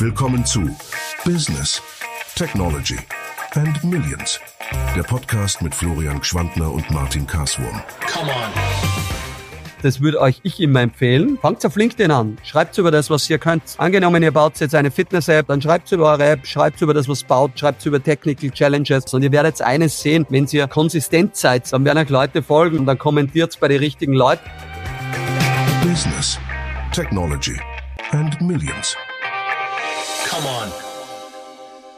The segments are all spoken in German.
Willkommen zu Business, Technology and Millions. Der Podcast mit Florian Gschwandner und Martin Karswurm. Come on. Das würde euch ich immer empfehlen. Fangt auf LinkedIn an. Schreibt über das, was ihr könnt. Angenommen, ihr baut jetzt eine Fitness-App, dann schreibt über eure App, schreibt über das, was baut, schreibt über Technical Challenges. Und ihr werdet eines sehen, wenn ihr konsistent seid, dann werden euch Leute folgen und dann kommentiert bei den richtigen Leuten. Business, Technology and Millions. Come on.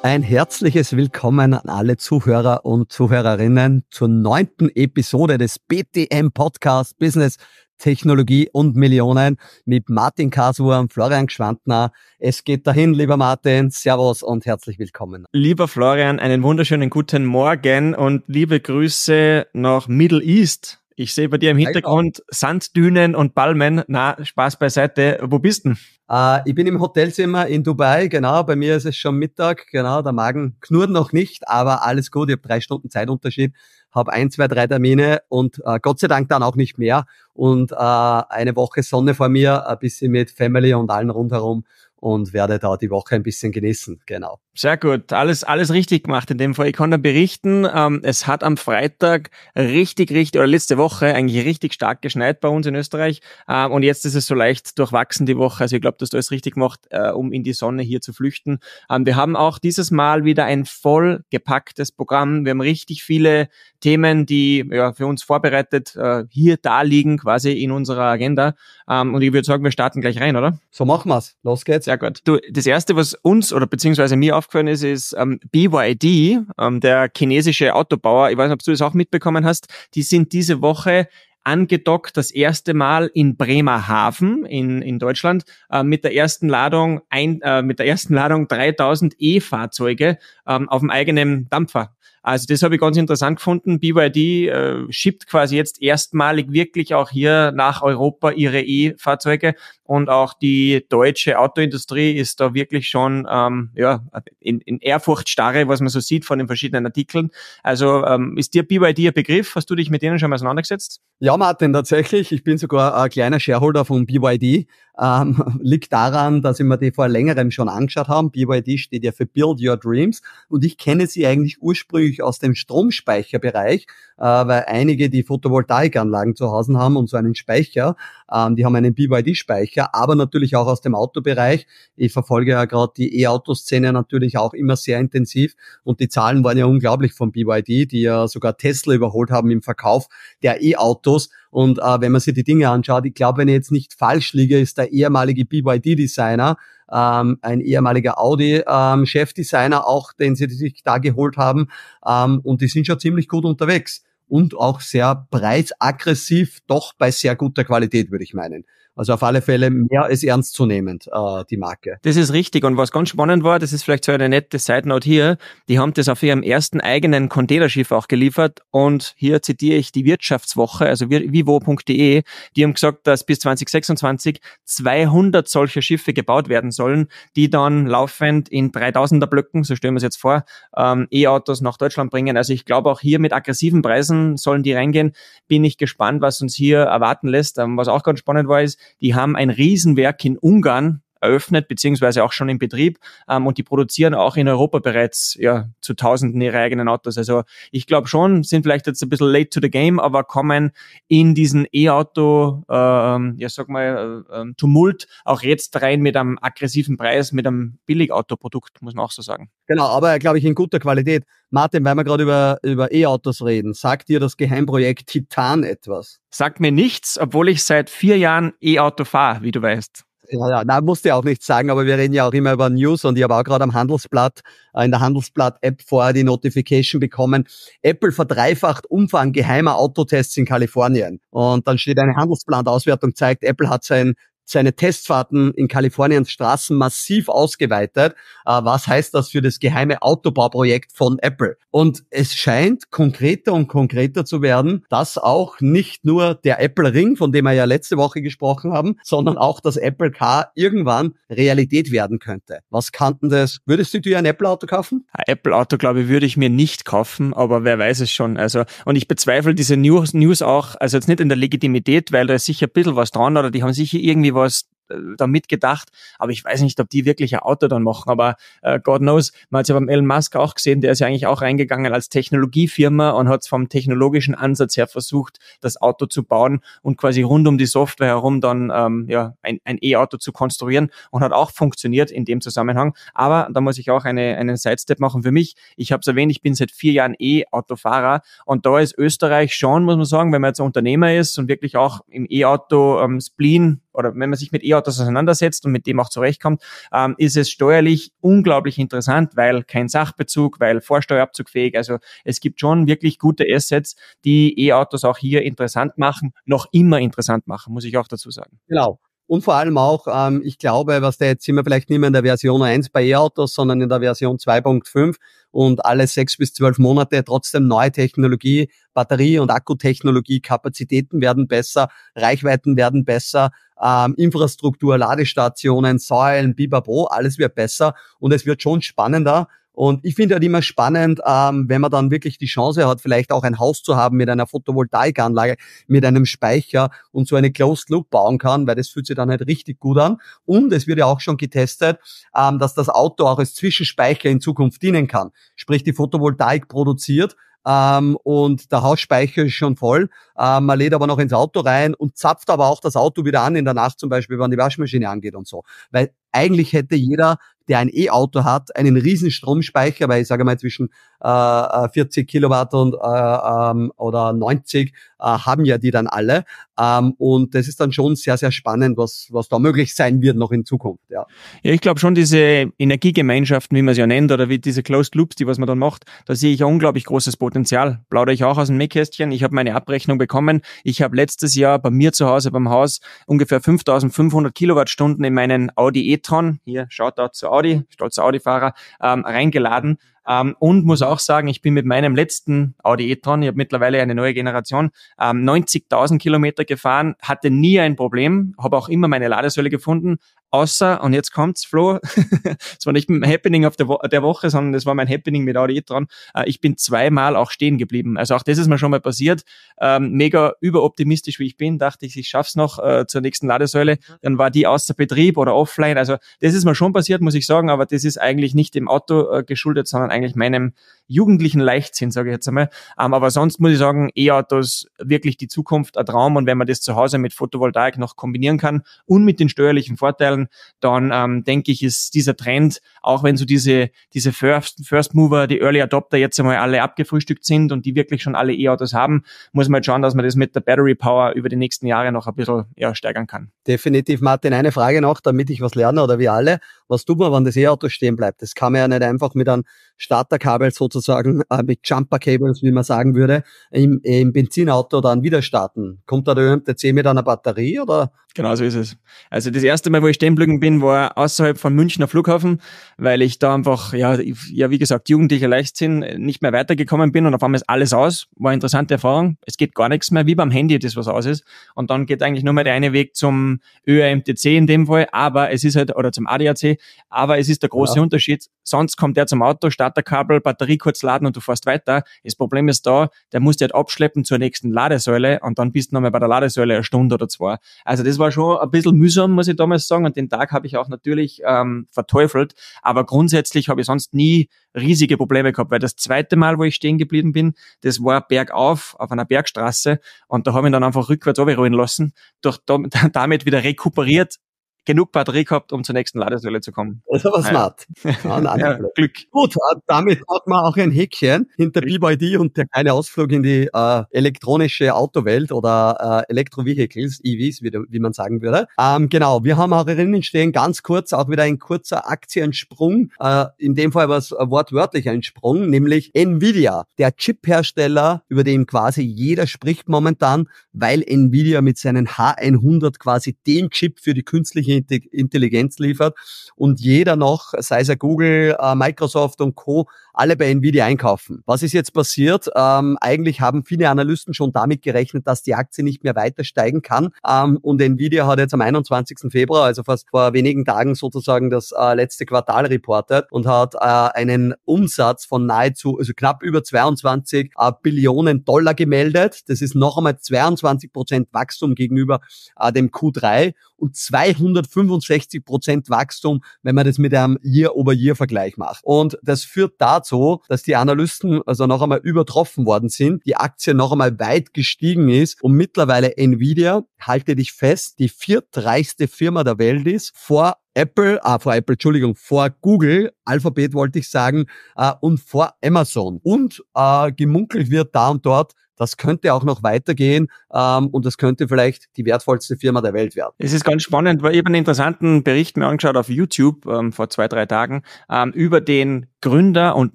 Ein herzliches Willkommen an alle Zuhörer und Zuhörerinnen zur neunten Episode des BTM Podcast Business Technologie und Millionen mit Martin Kaswurm, Florian Gschwandner. Es geht dahin, lieber Martin. Servus und herzlich willkommen. Lieber Florian, einen wunderschönen guten Morgen und liebe Grüße nach Middle East. Ich sehe bei dir im Hintergrund Sanddünen und Palmen. Na, Spaß beiseite. Wo bist du? Äh, ich bin im Hotelzimmer in Dubai, genau. Bei mir ist es schon Mittag, genau. Der Magen knurrt noch nicht, aber alles gut. Ich habe drei Stunden Zeitunterschied, habe ein, zwei, drei Termine und äh, Gott sei Dank dann auch nicht mehr. Und äh, eine Woche Sonne vor mir, ein bisschen mit Family und allen rundherum und werde da die Woche ein bisschen genießen, genau. Sehr gut, alles, alles richtig gemacht in dem Fall. Ich kann da berichten, ähm, es hat am Freitag richtig, richtig, oder letzte Woche eigentlich richtig stark geschneit bei uns in Österreich ähm, und jetzt ist es so leicht durchwachsen die Woche. Also ich glaube, dass du es richtig gemacht, äh, um in die Sonne hier zu flüchten. Ähm, wir haben auch dieses Mal wieder ein voll gepacktes Programm. Wir haben richtig viele Themen, die ja, für uns vorbereitet äh, hier da liegen, quasi in unserer Agenda. Ähm, und ich würde sagen, wir starten gleich rein, oder? So machen wir's. Los geht's. Sehr gut. Du, das erste, was uns oder beziehungsweise mir aufgefallen ist, ist ähm, BYD, ähm, der chinesische Autobauer. Ich weiß nicht, ob du das auch mitbekommen hast. Die sind diese Woche angedockt das erste Mal in Bremerhaven in, in Deutschland äh, mit der ersten Ladung ein, äh, mit der ersten Ladung 3000 E-Fahrzeuge ähm, auf dem eigenen Dampfer. Also das habe ich ganz interessant gefunden. BYD äh, schippt quasi jetzt erstmalig wirklich auch hier nach Europa ihre E-Fahrzeuge und auch die deutsche Autoindustrie ist da wirklich schon ähm, ja, in, in Ehrfurcht starre, was man so sieht von den verschiedenen Artikeln. Also ähm, ist dir BYD ein Begriff? Hast du dich mit denen schon mal auseinandergesetzt? Ja, Martin, tatsächlich. Ich bin sogar ein kleiner Shareholder von BYD. Ähm, liegt daran, dass ich mir die vor längerem schon angeschaut habe. BYD steht ja für Build Your Dreams und ich kenne sie eigentlich ursprünglich aus dem Stromspeicherbereich, äh, weil einige, die Photovoltaikanlagen zu Hause haben und so einen Speicher, ähm, die haben einen BYD-Speicher, aber natürlich auch aus dem Autobereich. Ich verfolge ja gerade die E-Auto-Szene natürlich auch immer sehr intensiv und die Zahlen waren ja unglaublich von BYD, die ja sogar Tesla überholt haben im Verkauf der E-Autos. Und äh, wenn man sich die Dinge anschaut, ich glaube, wenn ich jetzt nicht falsch liege, ist der ehemalige BYD-Designer ähm, ein ehemaliger Audi-Chefdesigner ähm, auch, den sie sich da geholt haben. Ähm, und die sind schon ziemlich gut unterwegs und auch sehr preisaggressiv, doch bei sehr guter Qualität, würde ich meinen. Also auf alle Fälle mehr als ernstzunehmend, äh, die Marke. Das ist richtig. Und was ganz spannend war, das ist vielleicht so eine nette Side Note hier, die haben das auf ihrem ersten eigenen Containerschiff auch geliefert. Und hier zitiere ich die Wirtschaftswoche, also vivo.de, die haben gesagt, dass bis 2026 200 solcher Schiffe gebaut werden sollen, die dann laufend in 3000er Blöcken, so stellen wir es jetzt vor, ähm, E-Autos nach Deutschland bringen. Also ich glaube auch hier mit aggressiven Preisen sollen die reingehen. Bin ich gespannt, was uns hier erwarten lässt. Ähm, was auch ganz spannend war, ist, die haben ein Riesenwerk in Ungarn eröffnet, beziehungsweise auch schon in Betrieb. Ähm, und die produzieren auch in Europa bereits ja, zu Tausenden ihre eigenen Autos. Also ich glaube schon, sind vielleicht jetzt ein bisschen late to the game, aber kommen in diesen E-Auto, ähm, ja sag mal, äh, ähm, Tumult auch jetzt rein mit einem aggressiven Preis, mit einem Billigautoprodukt, muss man auch so sagen. Genau, aber glaube ich in guter Qualität. Martin, weil wir gerade über, über E-Autos reden, sagt dir das Geheimprojekt Titan etwas? Sagt mir nichts, obwohl ich seit vier Jahren E-Auto fahre, wie du weißt. Ja, ja, nein, musste ja auch nichts sagen, aber wir reden ja auch immer über News und ich habe auch gerade am Handelsblatt, äh, in der Handelsblatt-App vorher die Notification bekommen. Apple verdreifacht Umfang geheimer Autotests in Kalifornien. Und dann steht eine Handelsblatt-Auswertung zeigt, Apple hat sein seine Testfahrten in Kaliforniens Straßen massiv ausgeweitet. Äh, was heißt das für das geheime Autobauprojekt von Apple? Und es scheint konkreter und konkreter zu werden, dass auch nicht nur der Apple Ring, von dem wir ja letzte Woche gesprochen haben, sondern auch das Apple Car irgendwann Realität werden könnte. Was kannten das? Würdest du dir ein Apple Auto kaufen? Ein Apple Auto, glaube ich, würde ich mir nicht kaufen, aber wer weiß es schon. Also, und ich bezweifle diese News, News auch, also jetzt nicht in der Legitimität, weil da ist sicher ein bisschen was dran oder die haben sicher irgendwie was äh, da mitgedacht, aber ich weiß nicht, ob die wirklich ein Auto dann machen, aber äh, God knows, man hat es ja beim Elon Musk auch gesehen, der ist ja eigentlich auch reingegangen als Technologiefirma und hat vom technologischen Ansatz her versucht, das Auto zu bauen und quasi rund um die Software herum dann ähm, ja, ein, ein E-Auto zu konstruieren und hat auch funktioniert in dem Zusammenhang. Aber da muss ich auch eine, einen Sidestep machen für mich. Ich habe es erwähnt, ich bin seit vier Jahren E-Autofahrer und da ist Österreich schon, muss man sagen, wenn man jetzt Unternehmer ist und wirklich auch im E-Auto ähm, Spleen oder wenn man sich mit E-Autos auseinandersetzt und mit dem auch zurechtkommt, ähm, ist es steuerlich unglaublich interessant, weil kein Sachbezug, weil vorsteuerabzugfähig. Also es gibt schon wirklich gute Assets, die E-Autos auch hier interessant machen, noch immer interessant machen, muss ich auch dazu sagen. Genau. Und vor allem auch, ähm, ich glaube, was da jetzt sind wir vielleicht nicht mehr in der Version 1 bei E-Autos, sondern in der Version 2.5 und alle sechs bis zwölf Monate trotzdem neue Technologie, Batterie- und Akkutechnologie, Kapazitäten werden besser, Reichweiten werden besser, ähm, Infrastruktur, Ladestationen, Säulen, Bibabo, alles wird besser und es wird schon spannender, und ich finde halt immer spannend, ähm, wenn man dann wirklich die Chance hat, vielleicht auch ein Haus zu haben mit einer Photovoltaikanlage, mit einem Speicher und so eine Closed Loop bauen kann, weil das fühlt sich dann halt richtig gut an. Und es wird ja auch schon getestet, ähm, dass das Auto auch als Zwischenspeicher in Zukunft dienen kann. Sprich, die Photovoltaik produziert, ähm, und der Hausspeicher ist schon voll. Ähm, man lädt aber noch ins Auto rein und zapft aber auch das Auto wieder an in der Nacht zum Beispiel, wenn die Waschmaschine angeht und so. Weil eigentlich hätte jeder der ein E-Auto hat, einen riesen Stromspeicher, weil ich sage mal zwischen äh, 40 äh, Kilowatt und, äh, ähm, oder 90 äh, haben ja die dann alle. Ähm, und das ist dann schon sehr, sehr spannend, was, was da möglich sein wird noch in Zukunft. Ja, ja ich glaube schon diese Energiegemeinschaften, wie man sie ja nennt, oder wie diese Closed Loops, die was man dann macht, da sehe ich unglaublich großes Potenzial. Plaudere ich auch aus dem Mähkästchen. Ich habe meine Abrechnung bekommen. Ich habe letztes Jahr bei mir zu Hause beim Haus ungefähr 5500 Kilowattstunden in meinen Audi e-tron, hier da zu Audi, stolzer Audi-Fahrer, ähm, reingeladen. Ähm, und muss auch sagen, ich bin mit meinem letzten Audi e-tron, ich habe mittlerweile eine neue Generation, ähm, 90.000 Kilometer gefahren, hatte nie ein Problem, habe auch immer meine Ladesäule gefunden, außer, und jetzt kommt's, Flo, es war nicht ein Happening auf der, Wo der Woche, sondern es war mein Happening mit Audi e-tron, äh, ich bin zweimal auch stehen geblieben. Also auch das ist mir schon mal passiert. Ähm, mega überoptimistisch, wie ich bin, dachte ich, ich schaff's noch äh, zur nächsten Ladesäule. Dann war die außer Betrieb oder offline. Also das ist mir schon passiert, muss ich sagen, aber das ist eigentlich nicht dem Auto äh, geschuldet, sondern eigentlich meinem jugendlichen Leichtsinn, sage ich jetzt einmal. Ähm, aber sonst muss ich sagen, E-Autos wirklich die Zukunft, ein Traum. Und wenn man das zu Hause mit Photovoltaik noch kombinieren kann und mit den steuerlichen Vorteilen, dann ähm, denke ich, ist dieser Trend, auch wenn so diese, diese First, First Mover, die Early Adopter jetzt einmal alle abgefrühstückt sind und die wirklich schon alle E-Autos haben, muss man halt schauen, dass man das mit der Battery Power über die nächsten Jahre noch ein bisschen ja, steigern kann. Definitiv, Martin. Eine Frage noch, damit ich was lerne oder wie alle. Was tut man, wenn das E-Auto stehen bleibt? Das kann man ja nicht einfach mit einem Starterkabel sozusagen, äh, mit Jumper Cables, wie man sagen würde, im, im Benzinauto dann wieder starten. Kommt da der ÖMTC mit einer Batterie oder? Genau so ist es. Also das erste Mal, wo ich stehen bin, war außerhalb von Münchner Flughafen, weil ich da einfach, ja, ja wie gesagt, jugendlicher Leichtsinn nicht mehr weitergekommen bin und auf einmal ist alles aus. War eine interessante Erfahrung. Es geht gar nichts mehr, wie beim Handy, das was aus ist. Und dann geht eigentlich nur mehr der eine Weg zum ÖRMTC in dem Fall, aber es ist halt, oder zum ADAC, aber es ist der große ja. Unterschied. Sonst kommt der zum Auto, Starterkabel, Batterie kurz laden und du fährst weiter. Das Problem ist da, der muss dich halt abschleppen zur nächsten Ladesäule und dann bist du nochmal bei der Ladesäule eine Stunde oder zwei. Also das war schon ein bisschen mühsam, muss ich damals sagen. Und den Tag habe ich auch natürlich ähm, verteufelt. Aber grundsätzlich habe ich sonst nie riesige Probleme gehabt, weil das zweite Mal, wo ich stehen geblieben bin, das war bergauf auf einer Bergstraße und da habe ich dann einfach rückwärts runterrollen lassen, durch, damit wieder rekuperiert genug Batterie gehabt, um zur nächsten Ladesäule zu kommen. Das aber smart. Ja, ja, Glück. Gut, äh, damit hat man auch ein Häkchen hinter BYD und der kleine Ausflug in die äh, elektronische Autowelt oder äh, Elektrovehicles, EVs, wie, wie man sagen würde. Ähm, genau, wir haben auch erinnern stehen, ganz kurz, auch wieder ein kurzer Aktiensprung. Äh, in dem Fall war es wortwörtlich ein Sprung, nämlich Nvidia, der Chip-Hersteller, über den quasi jeder spricht momentan, weil Nvidia mit seinen H100 quasi den Chip für die künstliche Intelligenz liefert und jeder noch, sei es Google, äh, Microsoft und Co., alle bei Nvidia einkaufen. Was ist jetzt passiert? Ähm, eigentlich haben viele Analysten schon damit gerechnet, dass die Aktie nicht mehr weiter steigen kann. Ähm, und Nvidia hat jetzt am 21. Februar, also fast vor wenigen Tagen sozusagen das äh, letzte Quartal reportet und hat äh, einen Umsatz von nahezu, also knapp über 22 äh, Billionen Dollar gemeldet. Das ist noch einmal 22 Prozent Wachstum gegenüber äh, dem Q3 und 200 165 Prozent Wachstum, wenn man das mit einem Year-over-Year-Vergleich macht. Und das führt dazu, dass die Analysten also noch einmal übertroffen worden sind, die Aktie noch einmal weit gestiegen ist und mittlerweile Nvidia, halte dich fest, die viertreichste Firma der Welt ist, vor Apple, ah, vor Apple, Entschuldigung, vor Google, Alphabet wollte ich sagen, äh, und vor Amazon. Und äh, gemunkelt wird da und dort, das könnte auch noch weitergehen ähm, und das könnte vielleicht die wertvollste Firma der Welt werden. Es ist ganz spannend, weil ich habe einen interessanten Bericht mir angeschaut auf YouTube ähm, vor zwei, drei Tagen ähm, über den Gründer und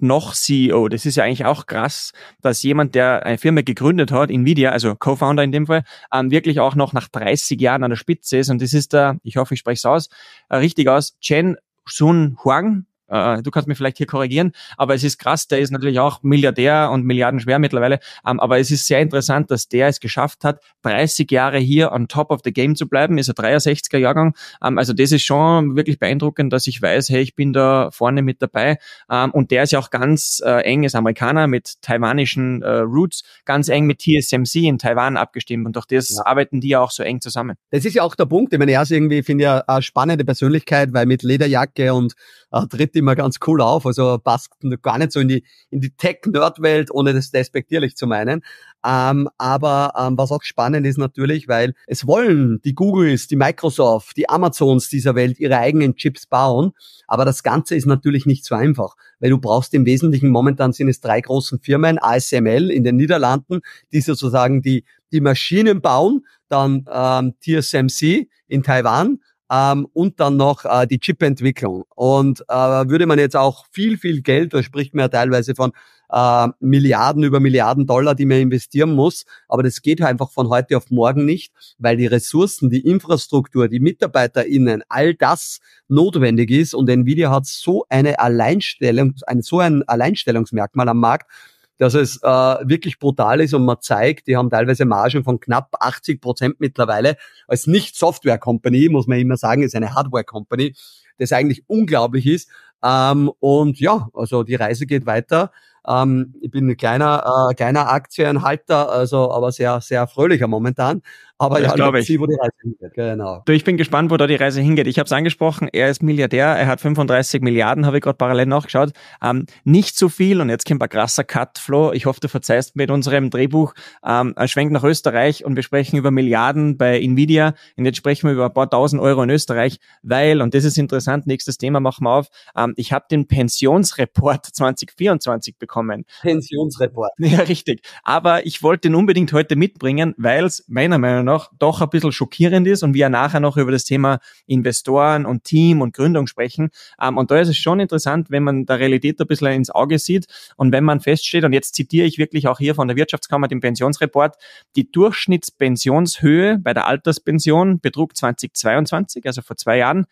noch CEO. Das ist ja eigentlich auch krass, dass jemand, der eine Firma gegründet hat, Nvidia, also Co-Founder in dem Fall, ähm, wirklich auch noch nach 30 Jahren an der Spitze ist. Und das ist der, ich hoffe, ich spreche es aus, äh, richtig aus, Chen Sun Huang, äh, du kannst mich vielleicht hier korrigieren, aber es ist krass, der ist natürlich auch Milliardär und Milliarden schwer mittlerweile, ähm, aber es ist sehr interessant, dass der es geschafft hat, 30 Jahre hier on top of the game zu bleiben, ist ein 63er Jahrgang, ähm, also das ist schon wirklich beeindruckend, dass ich weiß, hey, ich bin da vorne mit dabei. Ähm, und der ist ja auch ganz äh, eng, ist Amerikaner mit taiwanischen äh, Roots, ganz eng mit TSMC in Taiwan abgestimmt. Und durch das ja. arbeiten die ja auch so eng zusammen. Das ist ja auch der Punkt, ich meine, er ist irgendwie, finde ich, eine spannende Persönlichkeit, weil mit Lederjacke und äh, tritt immer ganz cool auf. Also passt gar nicht so in die, in die Tech-Nerd-Welt, ohne das despektierlich zu meinen. Ähm, aber ähm, was auch spannend ist natürlich, weil es wollen die Googles, die Microsoft, die Amazons dieser Welt ihre eigenen Chips bauen. Aber das Ganze ist natürlich nicht so einfach, weil du brauchst im Wesentlichen, momentan sind es drei großen Firmen, ASML in den Niederlanden, die sozusagen die, die Maschinen bauen, dann ähm, TSMC in Taiwan ähm, und dann noch äh, die Chip-Entwicklung. Und äh, würde man jetzt auch viel, viel Geld, da spricht man ja teilweise von äh, Milliarden über Milliarden Dollar, die man investieren muss, aber das geht einfach von heute auf morgen nicht, weil die Ressourcen, die Infrastruktur, die MitarbeiterInnen, all das notwendig ist und Nvidia hat so eine Alleinstellung, ein, so ein Alleinstellungsmerkmal am Markt, dass es äh, wirklich brutal ist und man zeigt, die haben teilweise Margen von knapp 80 Prozent mittlerweile. Als Nicht-Software-Company, muss man immer sagen, ist eine Hardware-Company, das eigentlich unglaublich ist. Ähm, und ja, also die Reise geht weiter. Ähm, ich bin ein kleiner, äh, kleiner Aktienhalter, also aber sehr, sehr fröhlicher momentan. Aber das ja, ich. Sie, wo die Reise hingeht. Genau. Du, ich bin gespannt, wo da die Reise hingeht. Ich habe es angesprochen, er ist Milliardär, er hat 35 Milliarden, habe ich gerade parallel nachgeschaut. Ähm, nicht so viel, und jetzt kommt ein krasser Cut, Flo. Ich hoffe, du verzeihst mit unserem Drehbuch. Ähm, ein Schwenk nach Österreich und wir sprechen über Milliarden bei Nvidia. Und jetzt sprechen wir über ein paar tausend Euro in Österreich, weil, und das ist interessant, nächstes Thema machen wir auf, ähm, ich habe den Pensionsreport 2024 bekommen. Pensionsreport. Ja, richtig. Aber ich wollte ihn unbedingt heute mitbringen, weil es meiner Meinung nach doch ein bisschen schockierend ist und wir nachher noch über das Thema Investoren und Team und Gründung sprechen. Ähm, und da ist es schon interessant, wenn man der Realität ein bisschen ins Auge sieht und wenn man feststeht, und jetzt zitiere ich wirklich auch hier von der Wirtschaftskammer den Pensionsreport, die Durchschnittspensionshöhe bei der Alterspension betrug 2022, also vor zwei Jahren,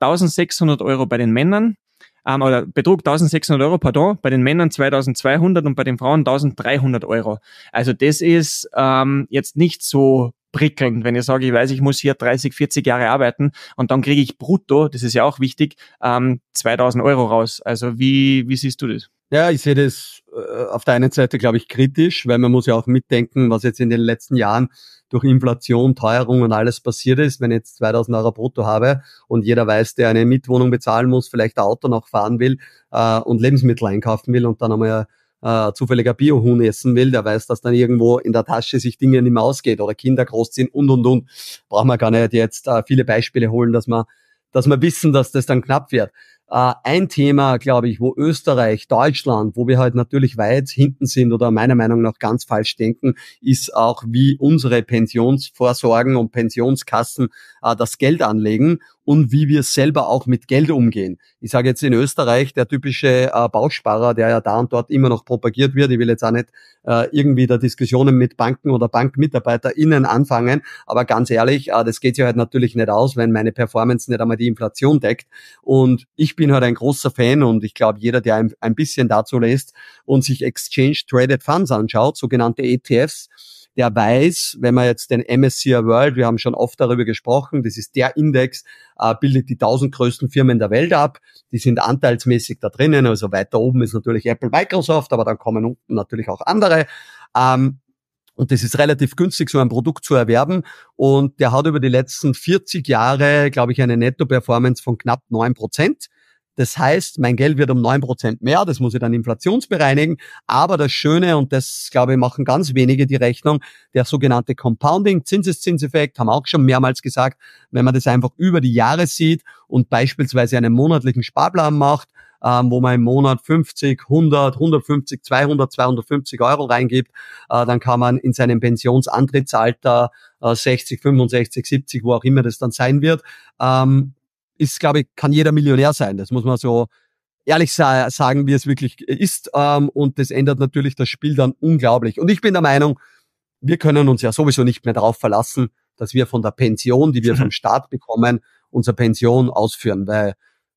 1600 Euro bei den Männern, ähm, oder betrug 1600 Euro, pardon, bei den Männern 2200 und bei den Frauen 1300 Euro. Also das ist ähm, jetzt nicht so prickelnd, wenn ich sage, ich weiß, ich muss hier 30, 40 Jahre arbeiten und dann kriege ich brutto, das ist ja auch wichtig, ähm, 2000 Euro raus. Also wie, wie siehst du das? Ja, ich sehe das äh, auf der einen Seite, glaube ich, kritisch, weil man muss ja auch mitdenken, was jetzt in den letzten Jahren durch Inflation, Teuerung und alles passiert ist. Wenn ich jetzt 2000 Euro brutto habe und jeder weiß, der eine Mietwohnung bezahlen muss, vielleicht ein Auto noch fahren will äh, und Lebensmittel einkaufen will und dann einmal äh, zufälliger Biohuhn essen will, der weiß, dass dann irgendwo in der Tasche sich Dinge nicht mehr ausgeht oder Kinder großziehen und und und. Braucht man gar nicht jetzt äh, viele Beispiele holen, dass man, dass man wissen, dass das dann knapp wird. Äh, ein Thema, glaube ich, wo Österreich, Deutschland, wo wir halt natürlich weit hinten sind oder meiner Meinung nach ganz falsch denken, ist auch, wie unsere Pensionsvorsorgen und Pensionskassen äh, das Geld anlegen und wie wir selber auch mit Geld umgehen. Ich sage jetzt in Österreich, der typische äh, Bausparer, der ja da und dort immer noch propagiert wird, ich will jetzt auch nicht äh, irgendwie da Diskussionen mit Banken oder BankmitarbeiterInnen anfangen, aber ganz ehrlich, äh, das geht sich halt natürlich nicht aus, wenn meine Performance nicht einmal die Inflation deckt und ich bin halt ein großer Fan und ich glaube, jeder, der ein, ein bisschen dazu lässt und sich Exchange Traded Funds anschaut, sogenannte ETFs, der weiß, wenn man jetzt den MSCI World, wir haben schon oft darüber gesprochen, das ist der Index, äh, bildet die 1000 größten Firmen der Welt ab. Die sind anteilsmäßig da drinnen. Also weiter oben ist natürlich Apple, Microsoft, aber dann kommen unten natürlich auch andere. Ähm, Und das ist relativ günstig, so ein Produkt zu erwerben. Und der hat über die letzten 40 Jahre, glaube ich, eine Netto-Performance von knapp neun Prozent. Das heißt, mein Geld wird um neun Prozent mehr, das muss ich dann inflationsbereinigen. Aber das Schöne, und das, glaube ich, machen ganz wenige die Rechnung, der sogenannte Compounding, Zinseszinseffekt, haben auch schon mehrmals gesagt, wenn man das einfach über die Jahre sieht und beispielsweise einen monatlichen Sparplan macht, ähm, wo man im Monat 50, 100, 150, 200, 250 Euro reingibt, äh, dann kann man in seinem Pensionsantrittsalter äh, 60, 65, 70, wo auch immer das dann sein wird, ähm, ist, glaube ich, kann jeder Millionär sein. Das muss man so ehrlich sagen, wie es wirklich ist. Ähm, und das ändert natürlich das Spiel dann unglaublich. Und ich bin der Meinung, wir können uns ja sowieso nicht mehr darauf verlassen, dass wir von der Pension, die wir vom Staat bekommen, unsere Pension ausführen. Weil,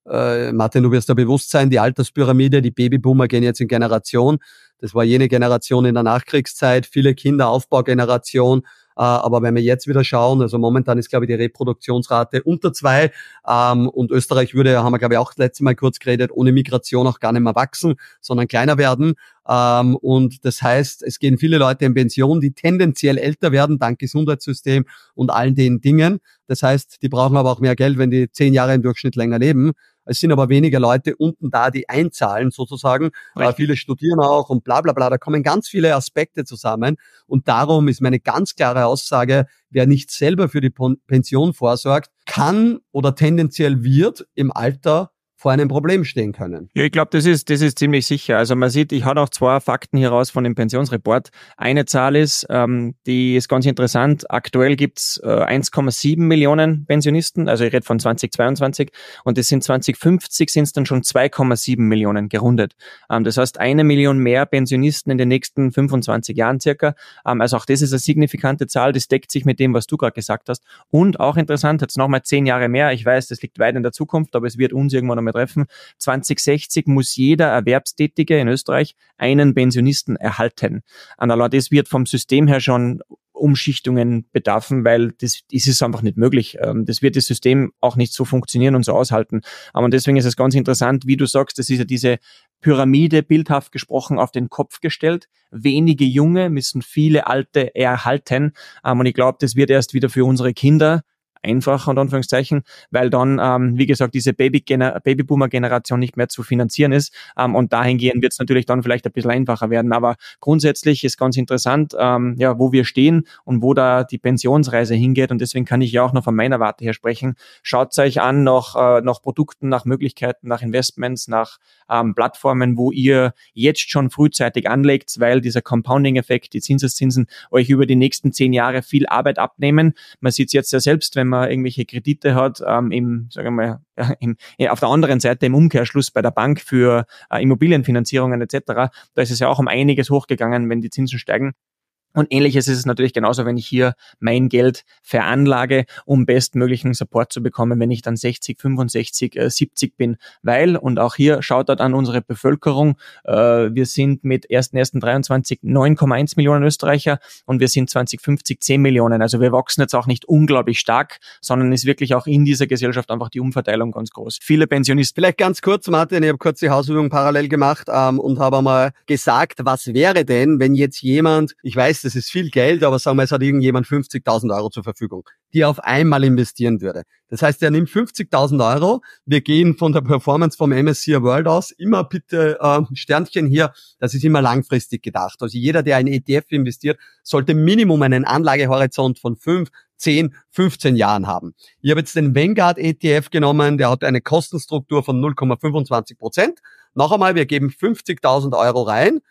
äh, Martin, du wirst da bewusst sein, die Alterspyramide, die Babyboomer gehen jetzt in Generation. Das war jene Generation in der Nachkriegszeit, viele Kinder, Aufbaugeneration. Äh, aber wenn wir jetzt wieder schauen, also momentan ist, glaube ich, die Reproduktionsrate unter zwei ähm, und Österreich würde, haben wir, glaube ich, auch das letzte Mal kurz geredet, ohne Migration auch gar nicht mehr wachsen, sondern kleiner werden. Ähm, und das heißt, es gehen viele Leute in Pension, die tendenziell älter werden, dank Gesundheitssystem und allen den Dingen. Das heißt, die brauchen aber auch mehr Geld, wenn die zehn Jahre im Durchschnitt länger leben. Es sind aber weniger Leute unten da, die einzahlen sozusagen. Äh, viele studieren auch und bla bla bla. Da kommen ganz viele Aspekte zusammen. Und darum ist meine ganz klare Aussage, wer nicht selber für die Pension vorsorgt, kann oder tendenziell wird im Alter vor einem Problem stehen können. Ja, ich glaube, das ist, das ist ziemlich sicher. Also man sieht, ich habe auch zwei Fakten hier raus von dem Pensionsreport. Eine Zahl ist, ähm, die ist ganz interessant. Aktuell gibt's äh, 1,7 Millionen Pensionisten, also ich rede von 2022 und das sind 2050 sind es dann schon 2,7 Millionen gerundet. Ähm, das heißt eine Million mehr Pensionisten in den nächsten 25 Jahren circa. Ähm, also auch das ist eine signifikante Zahl, das deckt sich mit dem, was du gerade gesagt hast. Und auch interessant, jetzt nochmal zehn Jahre mehr. Ich weiß, das liegt weit in der Zukunft, aber es wird uns irgendwann einmal treffen. 2060 muss jeder Erwerbstätige in Österreich einen Pensionisten erhalten. Und allein das wird vom System her schon Umschichtungen bedarfen, weil das, das ist einfach nicht möglich. Ähm, das wird das System auch nicht so funktionieren und so aushalten. Aber deswegen ist es ganz interessant, wie du sagst, das ist ja diese Pyramide bildhaft gesprochen auf den Kopf gestellt. Wenige Junge müssen viele Alte erhalten. Ähm, und ich glaube, das wird erst wieder für unsere Kinder einfacher, und Anführungszeichen, weil dann, ähm, wie gesagt, diese Babyboomer-Generation nicht mehr zu finanzieren ist. Ähm, und dahingehend wird es natürlich dann vielleicht ein bisschen einfacher werden. Aber grundsätzlich ist ganz interessant, ähm, ja, wo wir stehen und wo da die Pensionsreise hingeht. Und deswegen kann ich ja auch noch von meiner Warte her sprechen. Schaut euch an nach, äh, nach Produkten, nach Möglichkeiten, nach Investments, nach ähm, Plattformen, wo ihr jetzt schon frühzeitig anlegt, weil dieser Compounding-Effekt, die Zinseszinsen euch über die nächsten zehn Jahre viel Arbeit abnehmen. Man sieht es jetzt ja selbst, wenn man irgendwelche Kredite hat, ähm, im, sagen wir ja, im, ja, auf der anderen Seite im Umkehrschluss bei der Bank für äh, Immobilienfinanzierungen etc., da ist es ja auch um einiges hochgegangen, wenn die Zinsen steigen. Und ähnliches ist es natürlich genauso, wenn ich hier mein Geld veranlage, um bestmöglichen Support zu bekommen, wenn ich dann 60, 65, äh, 70 bin. Weil, und auch hier schaut dort an unsere Bevölkerung, äh, wir sind mit 1.1.23 9,1 Millionen Österreicher und wir sind 2050 10 Millionen. Also wir wachsen jetzt auch nicht unglaublich stark, sondern ist wirklich auch in dieser Gesellschaft einfach die Umverteilung ganz groß. Viele Pensionisten. Vielleicht ganz kurz, Martin, ich habe kurz die Hausübung parallel gemacht ähm, und habe einmal gesagt, was wäre denn, wenn jetzt jemand, ich weiß, das ist viel Geld, aber sagen wir, es hat irgendjemand 50.000 Euro zur Verfügung, die er auf einmal investieren würde. Das heißt, er nimmt 50.000 Euro. Wir gehen von der Performance vom MSCI World aus. Immer bitte äh, Sternchen hier. Das ist immer langfristig gedacht. Also jeder, der in ETF investiert, sollte Minimum einen Anlagehorizont von 5, 10, 15 Jahren haben. Ich habe jetzt den Vanguard ETF genommen. Der hat eine Kostenstruktur von 0,25 Prozent. Noch einmal, wir geben 50.000 Euro rein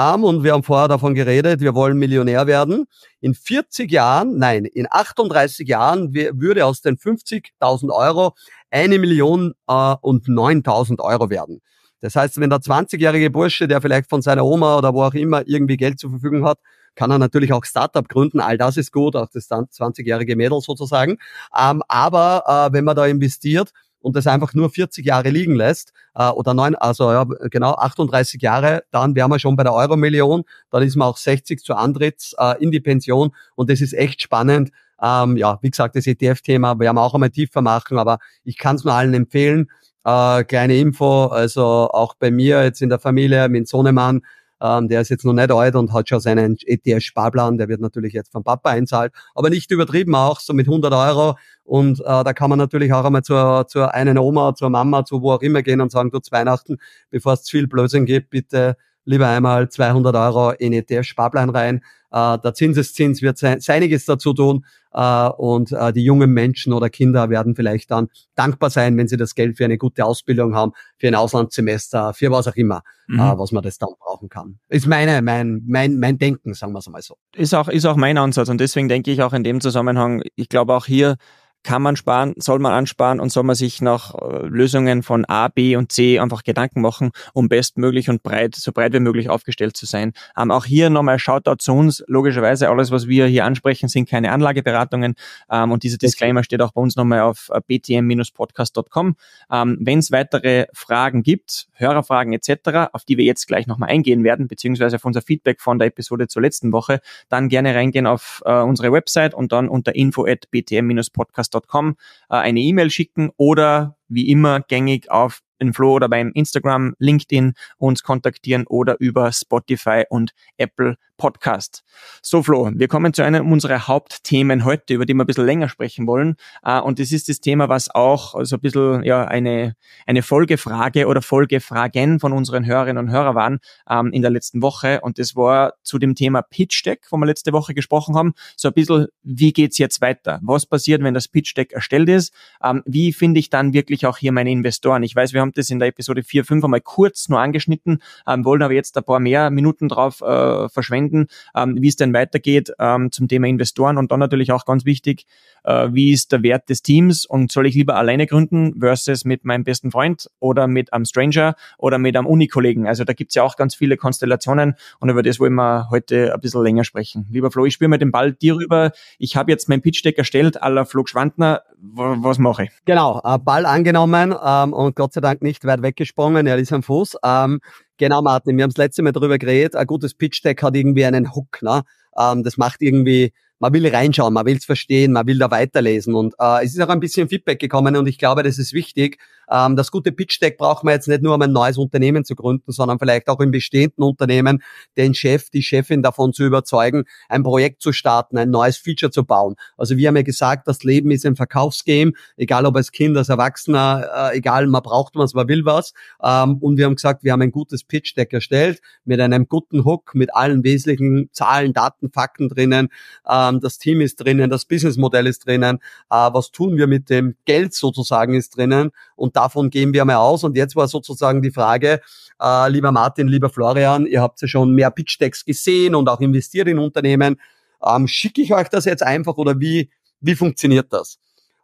arm und wir haben vorher davon geredet, wir wollen Millionär werden. In 40 Jahren, nein, in 38 Jahren würde aus den 50.000 Euro eine Million äh, und 9.000 Euro werden. Das heißt, wenn der 20-jährige Bursche, der vielleicht von seiner Oma oder wo auch immer irgendwie Geld zur Verfügung hat, kann er natürlich auch Startup gründen. All das ist gut, auch das 20-jährige Mädel sozusagen. Ähm, aber äh, wenn man da investiert, und das einfach nur 40 Jahre liegen lässt, äh, oder neun, also ja, genau 38 Jahre, dann wären wir schon bei der Euro-Million, dann ist man auch 60 zu Antritts äh, in die Pension und das ist echt spannend. Ähm, ja, wie gesagt, das ETF-Thema werden wir auch einmal tiefer machen, aber ich kann es nur allen empfehlen. Äh, kleine Info, also auch bei mir jetzt in der Familie mit Sohnemann, ähm, der ist jetzt noch nicht alt und hat schon seinen ETF-Sparplan, der wird natürlich jetzt vom Papa einzahlt, aber nicht übertrieben auch, so mit 100 Euro und äh, da kann man natürlich auch einmal zur, zur einen Oma, zur Mama, zu wo auch immer gehen und sagen, du zu Weihnachten, bevor es zu viel Blödsinn gibt, bitte lieber einmal 200 Euro in ETF-Sparplan rein. Äh, der Zinseszins wird seiniges dazu tun äh, und äh, die jungen Menschen oder Kinder werden vielleicht dann dankbar sein, wenn sie das Geld für eine gute Ausbildung haben, für ein Auslandssemester, für was auch immer, mhm. äh, was man das dann brauchen kann. Ist meine, mein, mein, mein Denken, sagen wir es mal so. Ist auch, ist auch mein Ansatz und deswegen denke ich auch in dem Zusammenhang, ich glaube auch hier, kann man sparen, soll man ansparen und soll man sich nach äh, Lösungen von A, B und C einfach Gedanken machen, um bestmöglich und breit, so breit wie möglich aufgestellt zu sein. Ähm, auch hier nochmal Shoutout zu uns. Logischerweise, alles, was wir hier ansprechen, sind keine Anlageberatungen ähm, und dieser Disclaimer steht auch bei uns nochmal auf äh, btm-podcast.com. Ähm, Wenn es weitere Fragen gibt, Hörerfragen etc., auf die wir jetzt gleich nochmal eingehen werden, beziehungsweise auf unser Feedback von der Episode zur letzten Woche, dann gerne reingehen auf äh, unsere Website und dann unter info at btm-podcast podcast.com äh, eine E-Mail schicken oder wie immer gängig auf den Flo oder beim Instagram, LinkedIn uns kontaktieren oder über Spotify und Apple Podcast. So Flo, wir kommen zu einem unserer Hauptthemen heute, über die wir ein bisschen länger sprechen wollen. Äh, und das ist das Thema, was auch so ein bisschen ja, eine, eine Folgefrage oder Folgefragen von unseren Hörerinnen und Hörern waren ähm, in der letzten Woche. Und das war zu dem Thema Pitch Deck, wo wir letzte Woche gesprochen haben. So ein bisschen, wie geht's jetzt weiter? Was passiert, wenn das Pitch Deck erstellt ist? Ähm, wie finde ich dann wirklich auch hier meine Investoren? Ich weiß, wir haben das in der Episode 4, 5 einmal kurz nur angeschnitten, ähm, wollen aber jetzt ein paar mehr Minuten drauf äh, verschwenden ähm, wie es denn weitergeht ähm, zum Thema Investoren und dann natürlich auch ganz wichtig, äh, wie ist der Wert des Teams und soll ich lieber alleine gründen versus mit meinem besten Freund oder mit einem Stranger oder mit einem Unikollegen. Also da gibt's ja auch ganz viele Konstellationen und über das wollen wir heute ein bisschen länger sprechen. Lieber Flo, ich spiele mir den Ball dir rüber. Ich habe jetzt mein Pitch Deck erstellt, aller Flo Schwandner. Was mache ich? Genau, äh, Ball angenommen ähm, und Gott sei Dank nicht weit weggesprungen, er ist am Fuß. Ähm, Genau, Martin, wir haben das letzte Mal darüber geredet, ein gutes Pitch-Deck hat irgendwie einen Hook. Ne? Ähm, das macht irgendwie man will reinschauen, man will es verstehen, man will da weiterlesen. Und äh, es ist auch ein bisschen Feedback gekommen und ich glaube, das ist wichtig. Ähm, das gute Pitch-Deck braucht man jetzt nicht nur, um ein neues Unternehmen zu gründen, sondern vielleicht auch im bestehenden Unternehmen den Chef, die Chefin davon zu überzeugen, ein Projekt zu starten, ein neues Feature zu bauen. Also wir haben ja gesagt, das Leben ist ein Verkaufsgame, egal ob als Kind, als Erwachsener, äh, egal, man braucht was, man will was. Ähm, und wir haben gesagt, wir haben ein gutes Pitch-Deck erstellt mit einem guten Hook, mit allen wesentlichen Zahlen, Daten, Fakten drinnen. Äh, das Team ist drinnen, das Businessmodell ist drinnen, äh, was tun wir mit dem Geld sozusagen ist drinnen und davon gehen wir mal aus. Und jetzt war sozusagen die Frage, äh, lieber Martin, lieber Florian, ihr habt ja schon mehr Pitch-Decks gesehen und auch investiert in Unternehmen. Ähm, schicke ich euch das jetzt einfach oder wie, wie funktioniert das?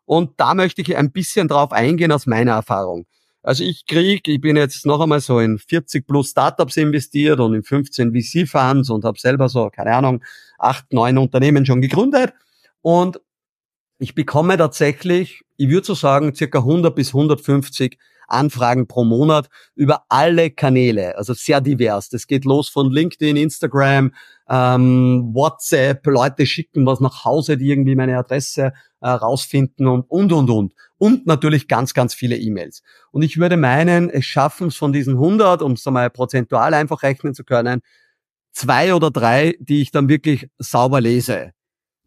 Und da möchte ich ein bisschen drauf eingehen aus meiner Erfahrung. Also ich krieg, ich bin jetzt noch einmal so in 40 plus Startups investiert und in 15 VC-Funds und habe selber so, keine Ahnung, acht, neun Unternehmen schon gegründet. Und ich bekomme tatsächlich, ich würde so sagen, circa 100 bis 150 Anfragen pro Monat über alle Kanäle, also sehr divers. Das geht los von LinkedIn, Instagram, ähm, WhatsApp, Leute schicken was nach Hause, die irgendwie meine Adresse äh, rausfinden und, und, und, und. Und natürlich ganz, ganz viele E-Mails. Und ich würde meinen, es schaffen es von diesen 100, um es einmal prozentual einfach rechnen zu können, zwei oder drei, die ich dann wirklich sauber lese.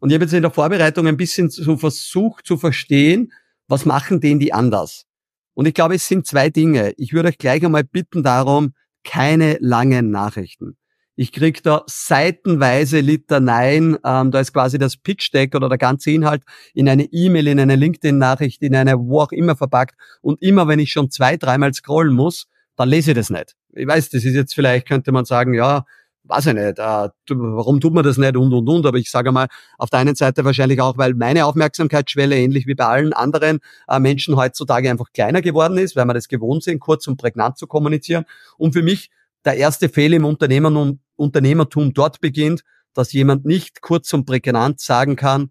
Und ich habe jetzt in der Vorbereitung ein bisschen so versucht zu verstehen, was machen denn die anders? Und ich glaube, es sind zwei Dinge. Ich würde euch gleich einmal bitten darum, keine langen Nachrichten. Ich krieg da seitenweise Litaneien, ähm, da ist quasi das Pitch-Deck oder der ganze Inhalt in eine E-Mail, in eine LinkedIn-Nachricht, in eine wo auch immer verpackt. Und immer wenn ich schon zwei, dreimal scrollen muss, dann lese ich das nicht. Ich weiß, das ist jetzt vielleicht, könnte man sagen, ja, weiß ich nicht, äh, warum tut man das nicht und und und, aber ich sage mal, auf der einen Seite wahrscheinlich auch, weil meine Aufmerksamkeitsschwelle ähnlich wie bei allen anderen äh, Menschen heutzutage einfach kleiner geworden ist, weil wir das gewohnt sind, kurz und prägnant zu kommunizieren. Und für mich der erste Fehler im Unternehmertum dort beginnt, dass jemand nicht kurz und prägnant sagen kann,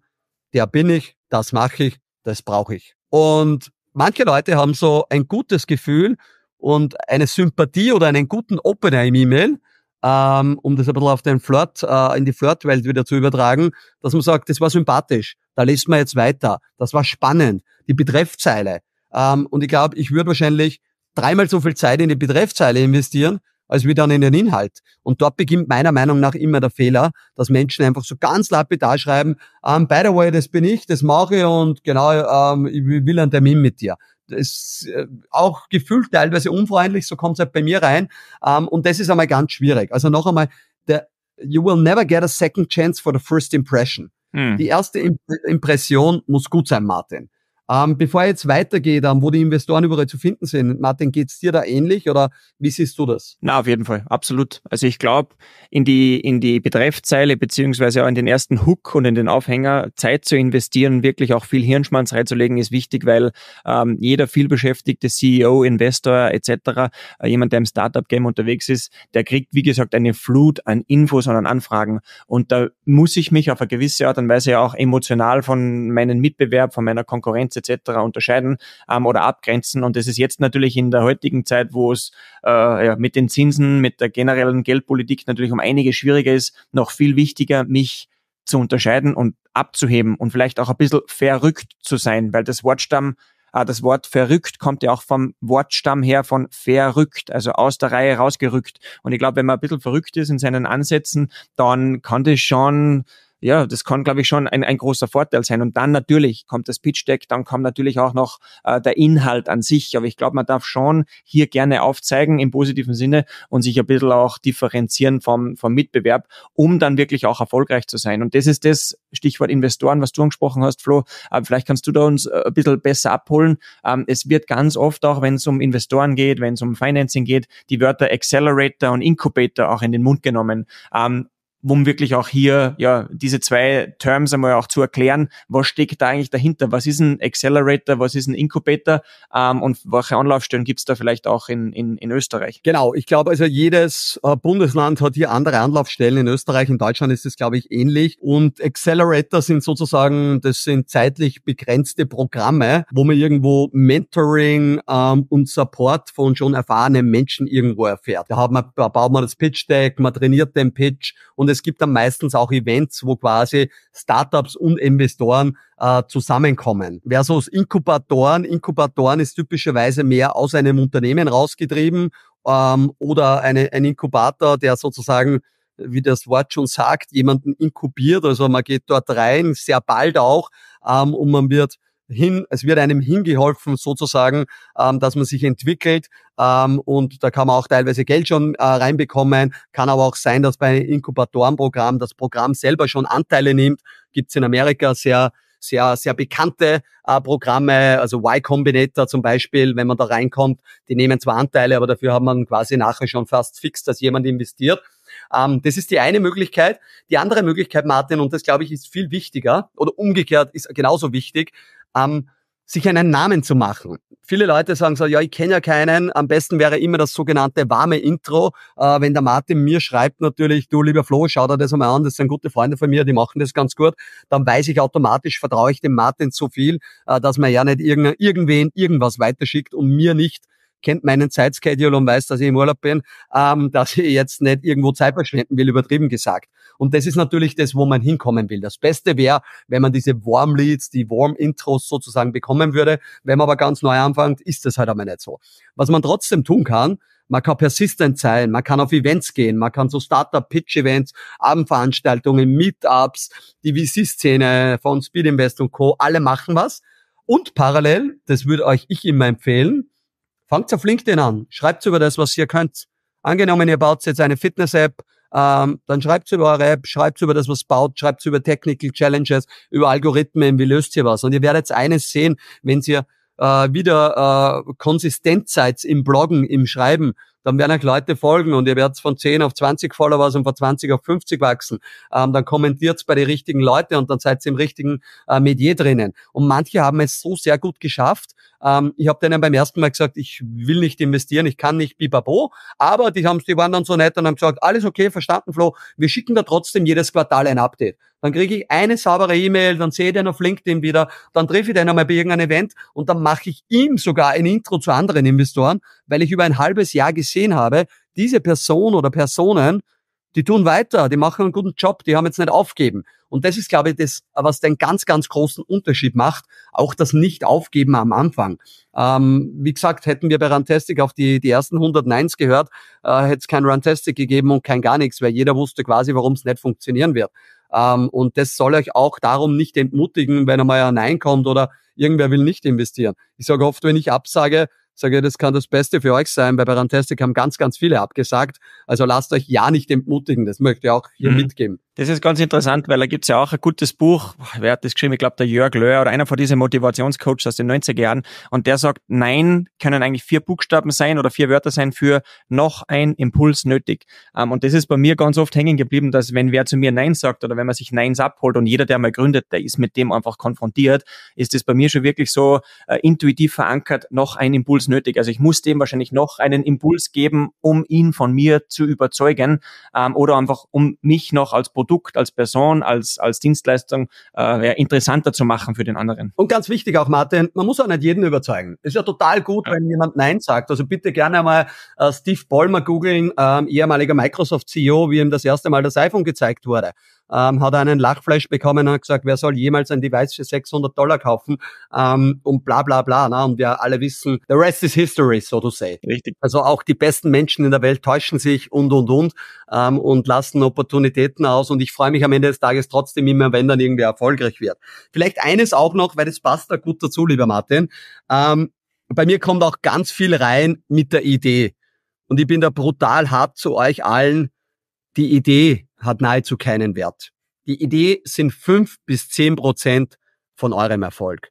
der bin ich, das mache ich, das brauche ich. Und manche Leute haben so ein gutes Gefühl und eine Sympathie oder einen guten Opener im E-Mail, ähm, um das ein bisschen auf den Flirt, äh, in die Flirtwelt wieder zu übertragen, dass man sagt, das war sympathisch, da lest man jetzt weiter, das war spannend, die Betreffzeile. Ähm, und ich glaube, ich würde wahrscheinlich dreimal so viel Zeit in die Betreffzeile investieren, als wie dann in den Inhalt. Und dort beginnt meiner Meinung nach immer der Fehler, dass Menschen einfach so ganz lapidar schreiben, um, by the way, das bin ich, das mache ich und genau, um, ich will einen Termin mit dir. Ist äh, auch gefühlt teilweise unfreundlich, so kommt es halt bei mir rein. Um, und das ist einmal ganz schwierig. Also noch einmal, der, you will never get a second chance for the first impression. Hm. Die erste Impression muss gut sein, Martin. Ähm, bevor ich jetzt weitergehe, dann, wo die Investoren überall zu finden sind, Martin, geht's dir da ähnlich oder wie siehst du das? Na, auf jeden Fall, absolut. Also ich glaube, in die, in die Betreffzeile beziehungsweise auch in den ersten Hook und in den Aufhänger Zeit zu investieren, wirklich auch viel Hirnschmanz reinzulegen, ist wichtig, weil ähm, jeder vielbeschäftigte CEO, Investor etc., äh, jemand, der im Startup-Game unterwegs ist, der kriegt, wie gesagt, eine Flut an Infos und an Anfragen. Und da muss ich mich auf eine gewisse Art und Weise auch emotional von meinem Mitbewerb, von meiner Konkurrenz etc. unterscheiden ähm, oder abgrenzen. Und das ist jetzt natürlich in der heutigen Zeit, wo es äh, ja, mit den Zinsen, mit der generellen Geldpolitik natürlich um einige schwieriger ist, noch viel wichtiger, mich zu unterscheiden und abzuheben und vielleicht auch ein bisschen verrückt zu sein, weil das Wortstamm äh, das Wort verrückt kommt ja auch vom Wortstamm her von verrückt, also aus der Reihe rausgerückt. Und ich glaube, wenn man ein bisschen verrückt ist in seinen Ansätzen, dann kann das schon ja, das kann, glaube ich, schon ein, ein großer Vorteil sein. Und dann natürlich kommt das Pitch Deck, dann kommt natürlich auch noch äh, der Inhalt an sich. Aber ich glaube, man darf schon hier gerne aufzeigen im positiven Sinne und sich ein bisschen auch differenzieren vom, vom Mitbewerb, um dann wirklich auch erfolgreich zu sein. Und das ist das Stichwort Investoren, was du angesprochen hast, Flo. Aber vielleicht kannst du da uns äh, ein bisschen besser abholen. Ähm, es wird ganz oft auch, wenn es um Investoren geht, wenn es um Financing geht, die Wörter Accelerator und Incubator auch in den Mund genommen. Ähm, um wirklich auch hier ja diese zwei Terms einmal auch zu erklären, was steckt da eigentlich dahinter? Was ist ein Accelerator, was ist ein Incubator ähm, und welche Anlaufstellen gibt's da vielleicht auch in, in, in Österreich? Genau, ich glaube also jedes äh, Bundesland hat hier andere Anlaufstellen. In Österreich, in Deutschland ist es glaube ich ähnlich und Accelerator sind sozusagen, das sind zeitlich begrenzte Programme, wo man irgendwo Mentoring ähm, und Support von schon erfahrenen Menschen irgendwo erfährt. Da, hat man, da baut man das Pitch Deck, man trainiert den Pitch und es gibt dann meistens auch Events, wo quasi Startups und Investoren äh, zusammenkommen. Versus Inkubatoren. Inkubatoren ist typischerweise mehr aus einem Unternehmen rausgetrieben ähm, oder eine, ein Inkubator, der sozusagen wie das Wort schon sagt, jemanden inkubiert. Also man geht dort rein, sehr bald auch, ähm, und man wird hin, es wird einem hingeholfen sozusagen, ähm, dass man sich entwickelt ähm, und da kann man auch teilweise Geld schon äh, reinbekommen. Kann aber auch sein, dass bei Inkubatorenprogramm das Programm selber schon Anteile nimmt. Gibt es in Amerika sehr sehr, sehr bekannte äh, Programme, also Y Combinator zum Beispiel, wenn man da reinkommt, die nehmen zwar Anteile, aber dafür hat man quasi nachher schon fast fix, dass jemand investiert. Ähm, das ist die eine Möglichkeit. Die andere Möglichkeit, Martin, und das glaube ich ist viel wichtiger oder umgekehrt ist genauso wichtig, ähm, sich einen Namen zu machen. Viele Leute sagen so, ja, ich kenne ja keinen. Am besten wäre immer das sogenannte warme Intro. Äh, wenn der Martin mir schreibt natürlich, du lieber Flo, schau dir das einmal an, das sind gute Freunde von mir, die machen das ganz gut, dann weiß ich automatisch, vertraue ich dem Martin so viel, äh, dass man ja nicht irgendwen irgendwas weiterschickt und mir nicht kennt meinen Zeitschedule und weiß, dass ich im Urlaub bin, ähm, dass ich jetzt nicht irgendwo Zeit verschwenden will, übertrieben gesagt. Und das ist natürlich das, wo man hinkommen will. Das Beste wäre, wenn man diese Warm Leads, die Warm Intros sozusagen bekommen würde. Wenn man aber ganz neu anfängt, ist das halt aber nicht so. Was man trotzdem tun kann, man kann persistent sein, man kann auf Events gehen, man kann so Startup-Pitch-Events, Abendveranstaltungen, Meetups, die VC-Szene von Speed Invest und Co., alle machen was. Und parallel, das würde euch ich immer empfehlen, Fangt auf LinkedIn an, schreibt über das, was ihr könnt. Angenommen, ihr baut jetzt eine Fitness-App, ähm, dann schreibt über eure App, schreibt über das, was baut, schreibt über Technical Challenges, über Algorithmen, wie löst ihr was. Und ihr werdet eines sehen, wenn ihr äh, wieder äh, konsistent seid im Bloggen, im Schreiben, dann werden euch Leute folgen und ihr werdet von 10 auf 20 Followers und von 20 auf 50 wachsen. Ähm, dann kommentiert bei den richtigen Leuten und dann seid ihr im richtigen äh, Medier drinnen. Und manche haben es so sehr gut geschafft, ähm, ich habe denen beim ersten Mal gesagt, ich will nicht investieren, ich kann nicht bibabo, aber die, haben, die waren dann so nett und haben gesagt, alles okay, verstanden Flo, wir schicken da trotzdem jedes Quartal ein Update. Dann kriege ich eine saubere E-Mail, dann sehe ich den auf LinkedIn wieder, dann treffe ich den einmal bei irgendeinem Event und dann mache ich ihm sogar ein Intro zu anderen Investoren, weil ich über ein halbes Jahr gesehen habe, diese Person oder Personen, die tun weiter, die machen einen guten Job, die haben jetzt nicht aufgeben. Und das ist, glaube ich, das, was den ganz, ganz großen Unterschied macht. Auch das Nicht-Aufgeben am Anfang. Ähm, wie gesagt, hätten wir bei Runtastic auf die, die ersten 100 Neins gehört, äh, hätte es kein Runtastic gegeben und kein gar nichts, weil jeder wusste quasi, warum es nicht funktionieren wird. Ähm, und das soll euch auch darum nicht entmutigen, wenn einmal ein Nein kommt oder irgendwer will nicht investieren. Ich sage oft, wenn ich absage, sage, das kann das Beste für euch sein. Bei Barantastic haben ganz, ganz viele abgesagt. Also lasst euch ja nicht entmutigen. Das möchte ich auch hier mhm. mitgeben. Das ist ganz interessant, weil da gibt's ja auch ein gutes Buch, wer hat das geschrieben? Ich glaube, der Jörg Löhr oder einer von diesen Motivationscoaches aus den 90er Jahren. Und der sagt, Nein können eigentlich vier Buchstaben sein oder vier Wörter sein für noch ein Impuls nötig. Ähm, und das ist bei mir ganz oft hängen geblieben, dass wenn wer zu mir Nein sagt oder wenn man sich Neins abholt und jeder, der mal gründet, der ist mit dem einfach konfrontiert, ist das bei mir schon wirklich so äh, intuitiv verankert, noch ein Impuls nötig. Also ich muss dem wahrscheinlich noch einen Impuls geben, um ihn von mir zu überzeugen ähm, oder einfach um mich noch als Produkt als Person, als, als Dienstleistung äh, interessanter zu machen für den anderen. Und ganz wichtig auch, Martin, man muss auch nicht jeden überzeugen. Ist ja total gut, ja. wenn jemand Nein sagt. Also bitte gerne mal äh, Steve Ballmer googeln, ähm, ehemaliger Microsoft-CEO, wie ihm das erste Mal das iPhone gezeigt wurde ähm, hat einen Lachfleisch bekommen und hat gesagt, wer soll jemals ein Device für 600 Dollar kaufen ähm, und bla bla bla. Na? Und wir alle wissen, the rest is history, so to say. Richtig. Also auch die besten Menschen in der Welt täuschen sich und und und ähm, und lassen Opportunitäten aus und ich freue mich am Ende des Tages trotzdem immer, wenn dann irgendwie erfolgreich wird. Vielleicht eines auch noch, weil das passt da gut dazu, lieber Martin. Ähm, bei mir kommt auch ganz viel rein mit der Idee. Und ich bin da brutal hart zu euch allen. Die Idee hat nahezu keinen Wert. Die Idee sind fünf bis zehn Prozent von eurem Erfolg.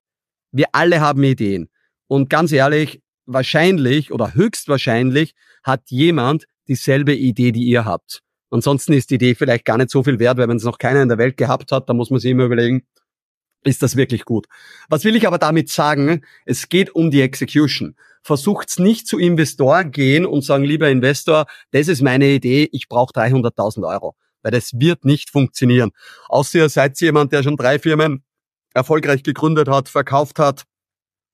Wir alle haben Ideen. Und ganz ehrlich, wahrscheinlich oder höchstwahrscheinlich hat jemand dieselbe Idee, die ihr habt. Ansonsten ist die Idee vielleicht gar nicht so viel wert, weil wenn es noch keiner in der Welt gehabt hat, dann muss man sich immer überlegen, ist das wirklich gut. Was will ich aber damit sagen? Es geht um die Execution. Versucht's nicht zu Investoren gehen und sagen, lieber Investor, das ist meine Idee, ich brauche 300.000 Euro weil das wird nicht funktionieren. Außer ihr seid jemand, der schon drei Firmen erfolgreich gegründet hat, verkauft hat,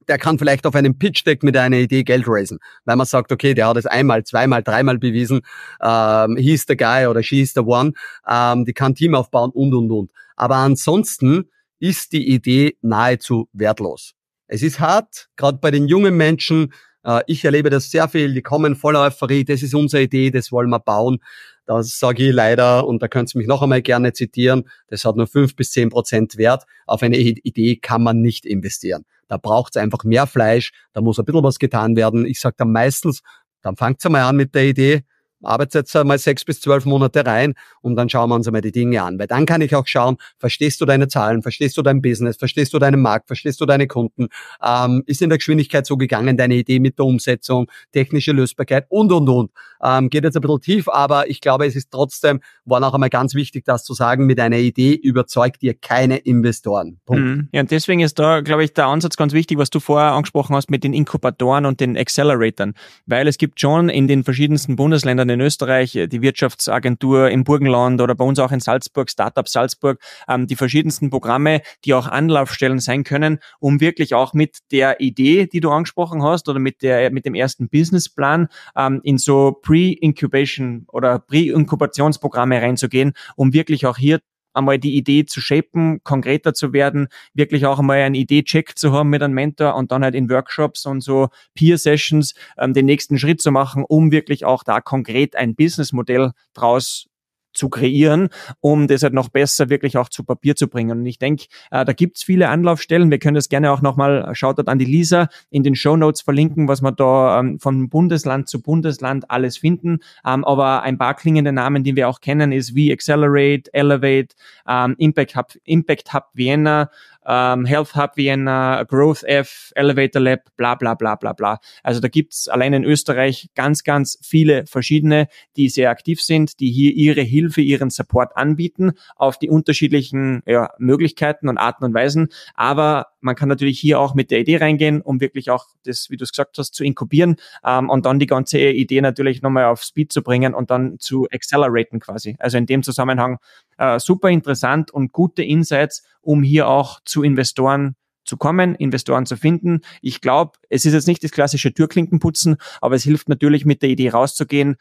der kann vielleicht auf einem Pitch Deck mit einer Idee Geld raisen, weil man sagt, okay, der hat es einmal, zweimal, dreimal bewiesen, ähm, he is the guy oder she is the one, ähm, die kann Team aufbauen und, und, und. Aber ansonsten ist die Idee nahezu wertlos. Es ist hart, gerade bei den jungen Menschen, äh, ich erlebe das sehr viel, die kommen voller Euphorie, das ist unsere Idee, das wollen wir bauen. Das sage ich leider, und da könnt ihr mich noch einmal gerne zitieren, das hat nur fünf bis zehn Prozent Wert. Auf eine Idee kann man nicht investieren. Da braucht es einfach mehr Fleisch, da muss ein bisschen was getan werden. Ich sage dann meistens, dann fangt mal an mit der Idee, arbeite jetzt einmal sechs bis zwölf Monate rein und dann schauen wir uns einmal die Dinge an. Weil dann kann ich auch schauen, verstehst du deine Zahlen, verstehst du dein Business, verstehst du deinen Markt, verstehst du deine Kunden, ähm, ist in der Geschwindigkeit so gegangen, deine Idee mit der Umsetzung, technische Lösbarkeit und, und, und. Ähm, geht jetzt ein bisschen tief, aber ich glaube, es ist trotzdem, war noch einmal ganz wichtig, das zu sagen, mit einer Idee überzeugt ihr keine Investoren. Punkt. Mhm. Ja, und deswegen ist da, glaube ich, der Ansatz ganz wichtig, was du vorher angesprochen hast mit den Inkubatoren und den Acceleratoren, weil es gibt schon in den verschiedensten Bundesländern in Österreich, die Wirtschaftsagentur im Burgenland oder bei uns auch in Salzburg, Startup Salzburg, ähm, die verschiedensten Programme, die auch Anlaufstellen sein können, um wirklich auch mit der Idee, die du angesprochen hast, oder mit der mit dem ersten Businessplan ähm, in so Pre-Incubation oder Pre-Inkubationsprogramme reinzugehen, um wirklich auch hier einmal die Idee zu shapen, konkreter zu werden, wirklich auch einmal einen Idee-Check zu haben mit einem Mentor und dann halt in Workshops und so Peer-Sessions ähm, den nächsten Schritt zu machen, um wirklich auch da konkret ein Businessmodell draus zu kreieren, um das halt noch besser wirklich auch zu Papier zu bringen. Und ich denke, äh, da gibt's viele Anlaufstellen. Wir können das gerne auch nochmal, schaut dort an die Lisa, in den Show Notes verlinken, was wir da ähm, von Bundesland zu Bundesland alles finden. Ähm, aber ein paar klingende Namen, die wir auch kennen, ist wie Accelerate, Elevate, ähm, Impact Hub, Impact Hub Vienna, ähm, Health Hub Vienna, Growth F, Elevator Lab, bla bla bla bla bla. Also da gibt's allein in Österreich ganz, ganz viele verschiedene, die sehr aktiv sind, die hier ihre Hilfe, ihren Support anbieten auf die unterschiedlichen ja, Möglichkeiten und Arten und Weisen. Aber man kann natürlich hier auch mit der Idee reingehen, um wirklich auch das, wie du es gesagt hast, zu inkubieren ähm, und dann die ganze Idee natürlich nochmal auf Speed zu bringen und dann zu acceleraten quasi. Also in dem Zusammenhang äh, super interessant und gute Insights, um hier auch zu Investoren zu kommen, Investoren zu finden. Ich glaube, es ist jetzt nicht das klassische Türklinkenputzen, aber es hilft natürlich mit der Idee rauszugehen,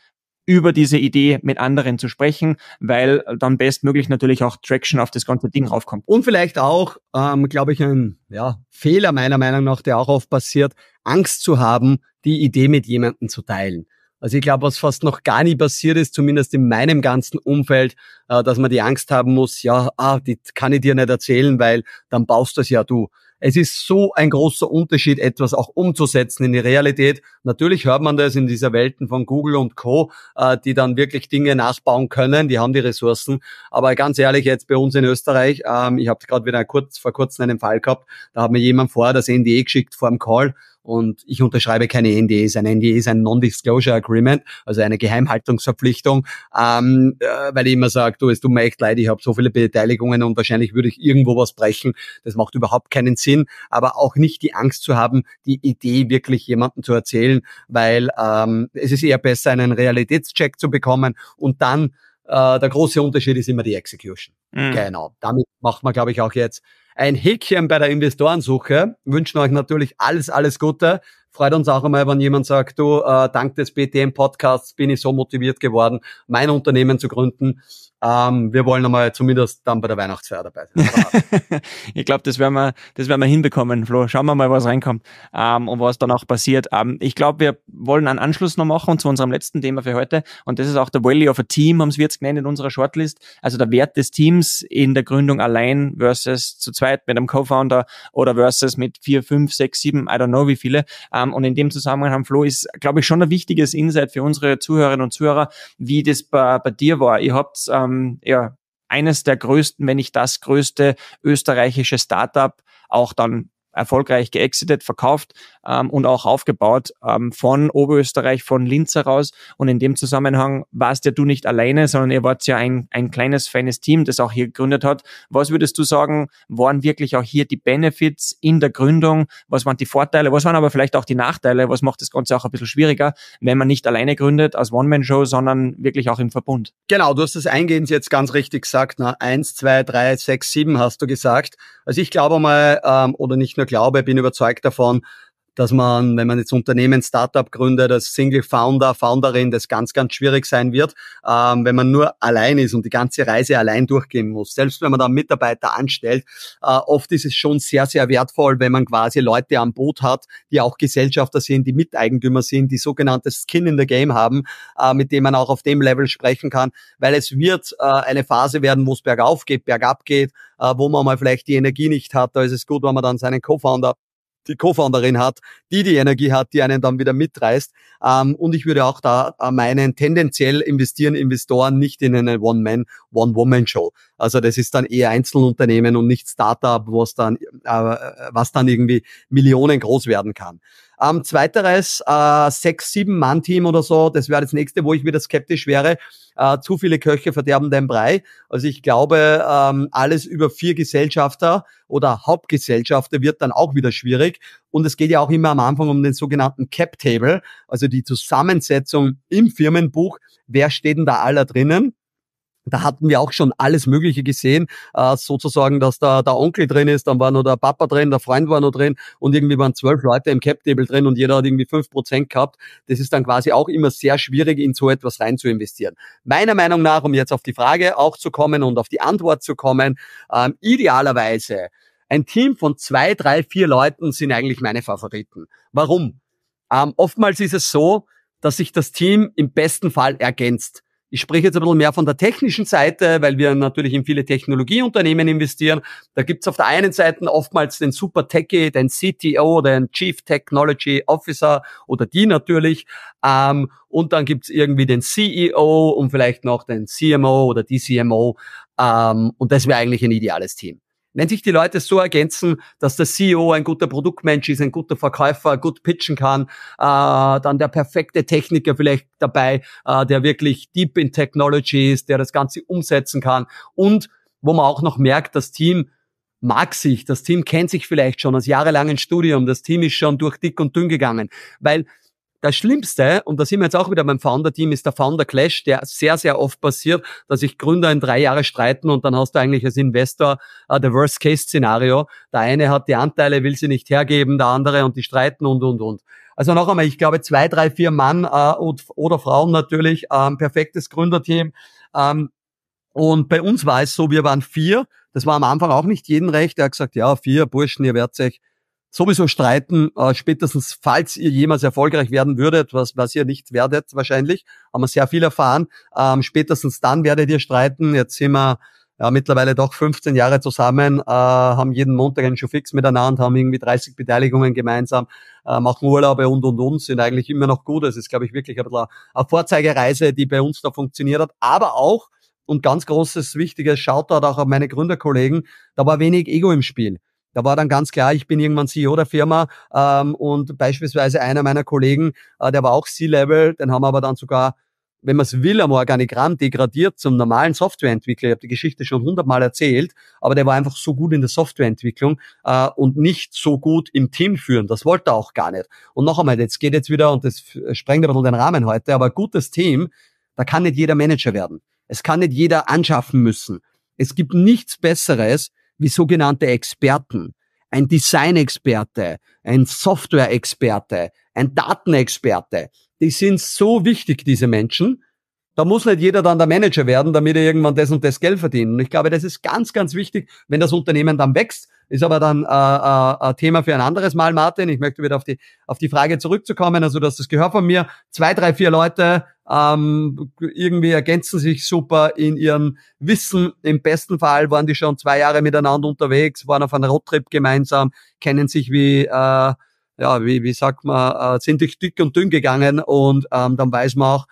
über diese Idee mit anderen zu sprechen, weil dann bestmöglich natürlich auch Traction auf das ganze Ding raufkommt. Und vielleicht auch, ähm, glaube ich, ein ja, Fehler meiner Meinung nach, der auch oft passiert, Angst zu haben, die Idee mit jemandem zu teilen. Also ich glaube, was fast noch gar nie passiert ist, zumindest in meinem ganzen Umfeld, äh, dass man die Angst haben muss, ja, ah, die kann ich dir nicht erzählen, weil dann baust das ja du. Es ist so ein großer Unterschied, etwas auch umzusetzen in die Realität. Natürlich hört man das in dieser Welten von Google und Co., äh, die dann wirklich Dinge nachbauen können, die haben die Ressourcen. Aber ganz ehrlich, jetzt bei uns in Österreich, ähm, ich habe gerade wieder kurz, vor kurzem einen Fall gehabt, da hat mir jemand vorher das NDE geschickt vor dem Call und ich unterschreibe keine NDAs. Ein NDA ist ein Non-Disclosure Agreement, also eine Geheimhaltungsverpflichtung, ähm, äh, weil ich immer sage, du, es tut mir echt leid, ich habe so viele Beteiligungen und wahrscheinlich würde ich irgendwo was brechen. Das macht überhaupt keinen Sinn, aber auch nicht die Angst zu haben, die Idee wirklich jemandem zu erzählen, weil ähm, es ist eher besser, einen Realitätscheck zu bekommen und dann äh, der große Unterschied ist immer die Execution. Mhm. Genau. Damit macht man, glaube ich, auch jetzt ein Häkchen bei der Investorensuche. Wünschen euch natürlich alles, alles Gute. Freut uns auch einmal, wenn jemand sagt, du, äh, dank des BTM-Podcasts bin ich so motiviert geworden, mein Unternehmen zu gründen. Ähm, wir wollen einmal zumindest dann bei der Weihnachtsfeier dabei sein. ich glaube, das werden wir, das werden wir hinbekommen, Flo. Schauen wir mal, was reinkommt ähm, und was dann auch passiert. Ähm, ich glaube, wir wollen einen Anschluss noch machen zu unserem letzten Thema für heute. Und das ist auch der Value of a Team, haben wir jetzt genannt in unserer Shortlist. Also der Wert des Teams in der Gründung allein versus zu zweit mit einem Co-Founder oder versus mit vier, fünf, sechs, sieben, I don't know wie viele. Ähm, und in dem Zusammenhang, Flo, ist, glaube ich, schon ein wichtiges Insight für unsere Zuhörerinnen und Zuhörer, wie das bei, bei dir war. Ihr habt ähm, ähm, ja, eines der größten, wenn nicht das größte österreichische Startup auch dann erfolgreich geexitet, verkauft ähm, und auch aufgebaut ähm, von Oberösterreich, von Linz heraus. Und in dem Zusammenhang warst ja du nicht alleine, sondern ihr wart ja ein, ein kleines, feines Team, das auch hier gegründet hat. Was würdest du sagen, waren wirklich auch hier die Benefits in der Gründung? Was waren die Vorteile? Was waren aber vielleicht auch die Nachteile? Was macht das Ganze auch ein bisschen schwieriger, wenn man nicht alleine gründet als One-Man-Show, sondern wirklich auch im Verbund? Genau, du hast das eingehend jetzt ganz richtig gesagt. Na, eins, zwei, drei, sechs, sieben hast du gesagt. Also ich glaube mal, ähm, oder nicht nur nur glaube, bin überzeugt davon, dass man, wenn man jetzt Unternehmen, Startup gründet, als Single Founder, Founderin, das ganz, ganz schwierig sein wird, ähm, wenn man nur allein ist und die ganze Reise allein durchgehen muss. Selbst wenn man da Mitarbeiter anstellt, äh, oft ist es schon sehr, sehr wertvoll, wenn man quasi Leute am Boot hat, die auch Gesellschafter sind, die Miteigentümer sind, die sogenannte Skin in the Game haben, äh, mit dem man auch auf dem Level sprechen kann, weil es wird äh, eine Phase werden, wo es bergauf geht, bergab geht, äh, wo man mal vielleicht die Energie nicht hat. Da ist es gut, wenn man dann seinen Co-Founder die Co-Founderin hat, die die Energie hat, die einen dann wieder mitreißt. Ähm, und ich würde auch da äh, meinen, tendenziell investieren Investoren nicht in eine One-Man, One-Woman-Show. Also das ist dann eher Einzelunternehmen und nicht Startup, was dann, äh, was dann irgendwie Millionen groß werden kann. Ähm, zweiteres, äh, sechs, sieben Mann-Team oder so, das wäre das nächste, wo ich wieder skeptisch wäre. Äh, zu viele Köche verderben den Brei. Also ich glaube, ähm, alles über vier Gesellschafter oder Hauptgesellschafter wird dann auch wieder schwierig. Und es geht ja auch immer am Anfang um den sogenannten Cap Table, also die Zusammensetzung im Firmenbuch. Wer steht denn da aller drinnen? Da hatten wir auch schon alles Mögliche gesehen, äh, sozusagen, dass da der Onkel drin ist, dann war nur der Papa drin, der Freund war noch drin und irgendwie waren zwölf Leute im Cap-Table drin und jeder hat irgendwie fünf Prozent gehabt. Das ist dann quasi auch immer sehr schwierig, in so etwas rein zu investieren. Meiner Meinung nach, um jetzt auf die Frage auch zu kommen und auf die Antwort zu kommen, ähm, idealerweise ein Team von zwei, drei, vier Leuten sind eigentlich meine Favoriten. Warum? Ähm, oftmals ist es so, dass sich das Team im besten Fall ergänzt. Ich spreche jetzt ein bisschen mehr von der technischen Seite, weil wir natürlich in viele Technologieunternehmen investieren. Da gibt's auf der einen Seite oftmals den Super Techie, den CTO, den Chief Technology Officer oder die natürlich. Ähm, und dann gibt's irgendwie den CEO und vielleicht noch den CMO oder die CMO. Ähm, und das wäre eigentlich ein ideales Team. Wenn sich die Leute so ergänzen, dass der CEO ein guter Produktmensch ist, ein guter Verkäufer, gut pitchen kann, äh, dann der perfekte Techniker vielleicht dabei, äh, der wirklich deep in Technology ist, der das Ganze umsetzen kann. Und wo man auch noch merkt, das Team mag sich, das Team kennt sich vielleicht schon aus jahrelangen Studium, das Team ist schon durch dick und dünn gegangen, weil das Schlimmste, und da sind wir jetzt auch wieder beim Founder-Team, ist der Founder-Clash, der sehr, sehr oft passiert, dass sich Gründer in drei Jahre streiten und dann hast du eigentlich als Investor uh, der Worst-Case-Szenario. Der eine hat die Anteile, will sie nicht hergeben, der andere und die streiten und, und, und. Also noch einmal, ich glaube zwei, drei, vier Mann äh, oder Frauen natürlich, ähm, perfektes Gründerteam. Ähm, und bei uns war es so, wir waren vier. Das war am Anfang auch nicht jeden recht. Er hat gesagt, ja, vier Burschen, ihr werdet euch sowieso streiten, äh, spätestens falls ihr jemals erfolgreich werden würdet, was, was ihr nicht werdet wahrscheinlich, haben wir sehr viel erfahren, ähm, spätestens dann werdet ihr streiten. Jetzt sind wir ja, mittlerweile doch 15 Jahre zusammen, äh, haben jeden Montag einen Schuh fix miteinander, haben irgendwie 30 Beteiligungen gemeinsam, äh, machen Urlaube und und und, sind eigentlich immer noch gut. Es ist, glaube ich, wirklich ein bisschen eine Vorzeigereise, die bei uns da funktioniert hat, aber auch, und ganz großes, wichtiges Shoutout auch an meine Gründerkollegen, da war wenig Ego im Spiel. Da war dann ganz klar, ich bin irgendwann CEO der Firma ähm, und beispielsweise einer meiner Kollegen, äh, der war auch C-Level, den haben wir aber dann sogar wenn man es will, am Organigramm degradiert zum normalen Softwareentwickler. Ich habe die Geschichte schon hundertmal erzählt, aber der war einfach so gut in der Softwareentwicklung äh, und nicht so gut im Team führen. Das wollte er auch gar nicht. Und noch einmal, jetzt geht jetzt wieder, und das sprengt ein bisschen den Rahmen heute, aber gutes Team, da kann nicht jeder Manager werden. Es kann nicht jeder anschaffen müssen. Es gibt nichts Besseres wie sogenannte Experten. Ein Design-Experte, ein Software-Experte, ein Datenexperte die sind so wichtig, diese Menschen. Da muss nicht jeder dann der Manager werden, damit er irgendwann das und das Geld verdient. Und ich glaube, das ist ganz, ganz wichtig, wenn das Unternehmen dann wächst. Ist aber dann äh, äh, Thema für ein anderes Mal, Martin. Ich möchte wieder auf die, auf die Frage zurückzukommen. Also, dass das gehört von mir. Zwei, drei, vier Leute ähm, irgendwie ergänzen sich super in ihrem Wissen. Im besten Fall waren die schon zwei Jahre miteinander unterwegs, waren auf einem Roadtrip gemeinsam, kennen sich wie äh, ja, wie, wie sagt man, äh, sind durch dick und dünn gegangen und ähm, dann weiß man auch,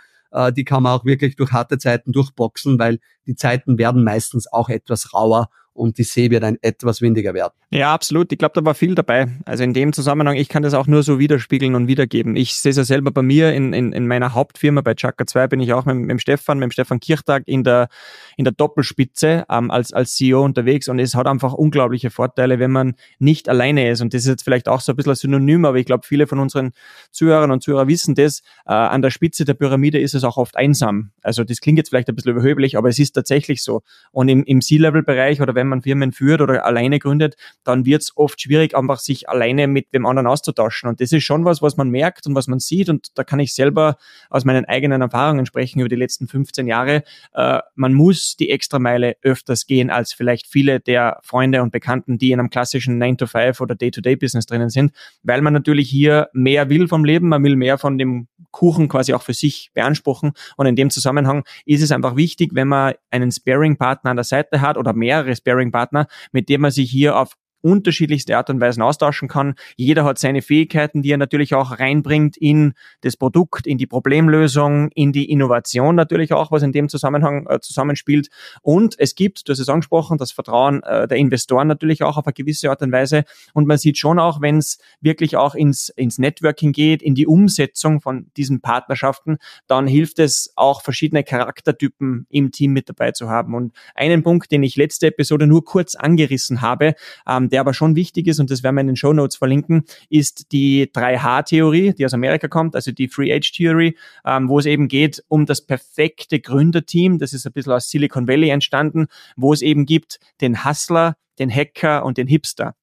die kann man auch wirklich durch harte Zeiten durchboxen, weil die Zeiten werden meistens auch etwas rauer und die See wird ein etwas windiger werden. Ja, absolut. Ich glaube, da war viel dabei. Also in dem Zusammenhang, ich kann das auch nur so widerspiegeln und wiedergeben. Ich sehe es ja selber bei mir in, in, in meiner Hauptfirma bei Chaka 2 bin ich auch mit, mit dem Stefan, mit dem Stefan Kirchtag in der, in der Doppelspitze ähm, als, als CEO unterwegs und es hat einfach unglaubliche Vorteile, wenn man nicht alleine ist. Und das ist jetzt vielleicht auch so ein bisschen ein Synonym, aber ich glaube, viele von unseren Zuhörern und Zuhörern wissen das. Äh, an der Spitze der Pyramide ist es auch oft einsam. Also das klingt jetzt vielleicht ein bisschen überhöblich, aber es ist tatsächlich so. Und im, im C-Level-Bereich oder wenn man Firmen führt oder alleine gründet, dann wird es oft schwierig, einfach sich alleine mit dem anderen auszutauschen. Und das ist schon was, was man merkt und was man sieht. Und da kann ich selber aus meinen eigenen Erfahrungen sprechen über die letzten 15 Jahre. Äh, man muss die Extrameile öfters gehen als vielleicht viele der Freunde und Bekannten, die in einem klassischen 9-to-5 oder Day-to-Day-Business drinnen sind, weil man natürlich hier mehr will vom Leben, man will mehr von dem Kuchen quasi auch für sich beanspruchen. Und in dem Zusammenhang ist es einfach wichtig, wenn man einen Sparing-Partner an der Seite hat oder mehrere Sparing-Partner, mit dem man sich hier auf unterschiedlichste Art und Weisen austauschen kann. Jeder hat seine Fähigkeiten, die er natürlich auch reinbringt in das Produkt, in die Problemlösung, in die Innovation natürlich auch, was in dem Zusammenhang äh, zusammenspielt. Und es gibt, du hast es angesprochen, das Vertrauen äh, der Investoren natürlich auch auf eine gewisse Art und Weise. Und man sieht schon auch, wenn es wirklich auch ins, ins Networking geht, in die Umsetzung von diesen Partnerschaften, dann hilft es auch verschiedene Charaktertypen im Team mit dabei zu haben. Und einen Punkt, den ich letzte Episode nur kurz angerissen habe, ähm, der aber schon wichtig ist, und das werden wir in den Show Notes verlinken, ist die 3H-Theorie, die aus Amerika kommt, also die Free Age Theory, ähm, wo es eben geht um das perfekte Gründerteam. Das ist ein bisschen aus Silicon Valley entstanden, wo es eben gibt den Hustler, den Hacker und den Hipster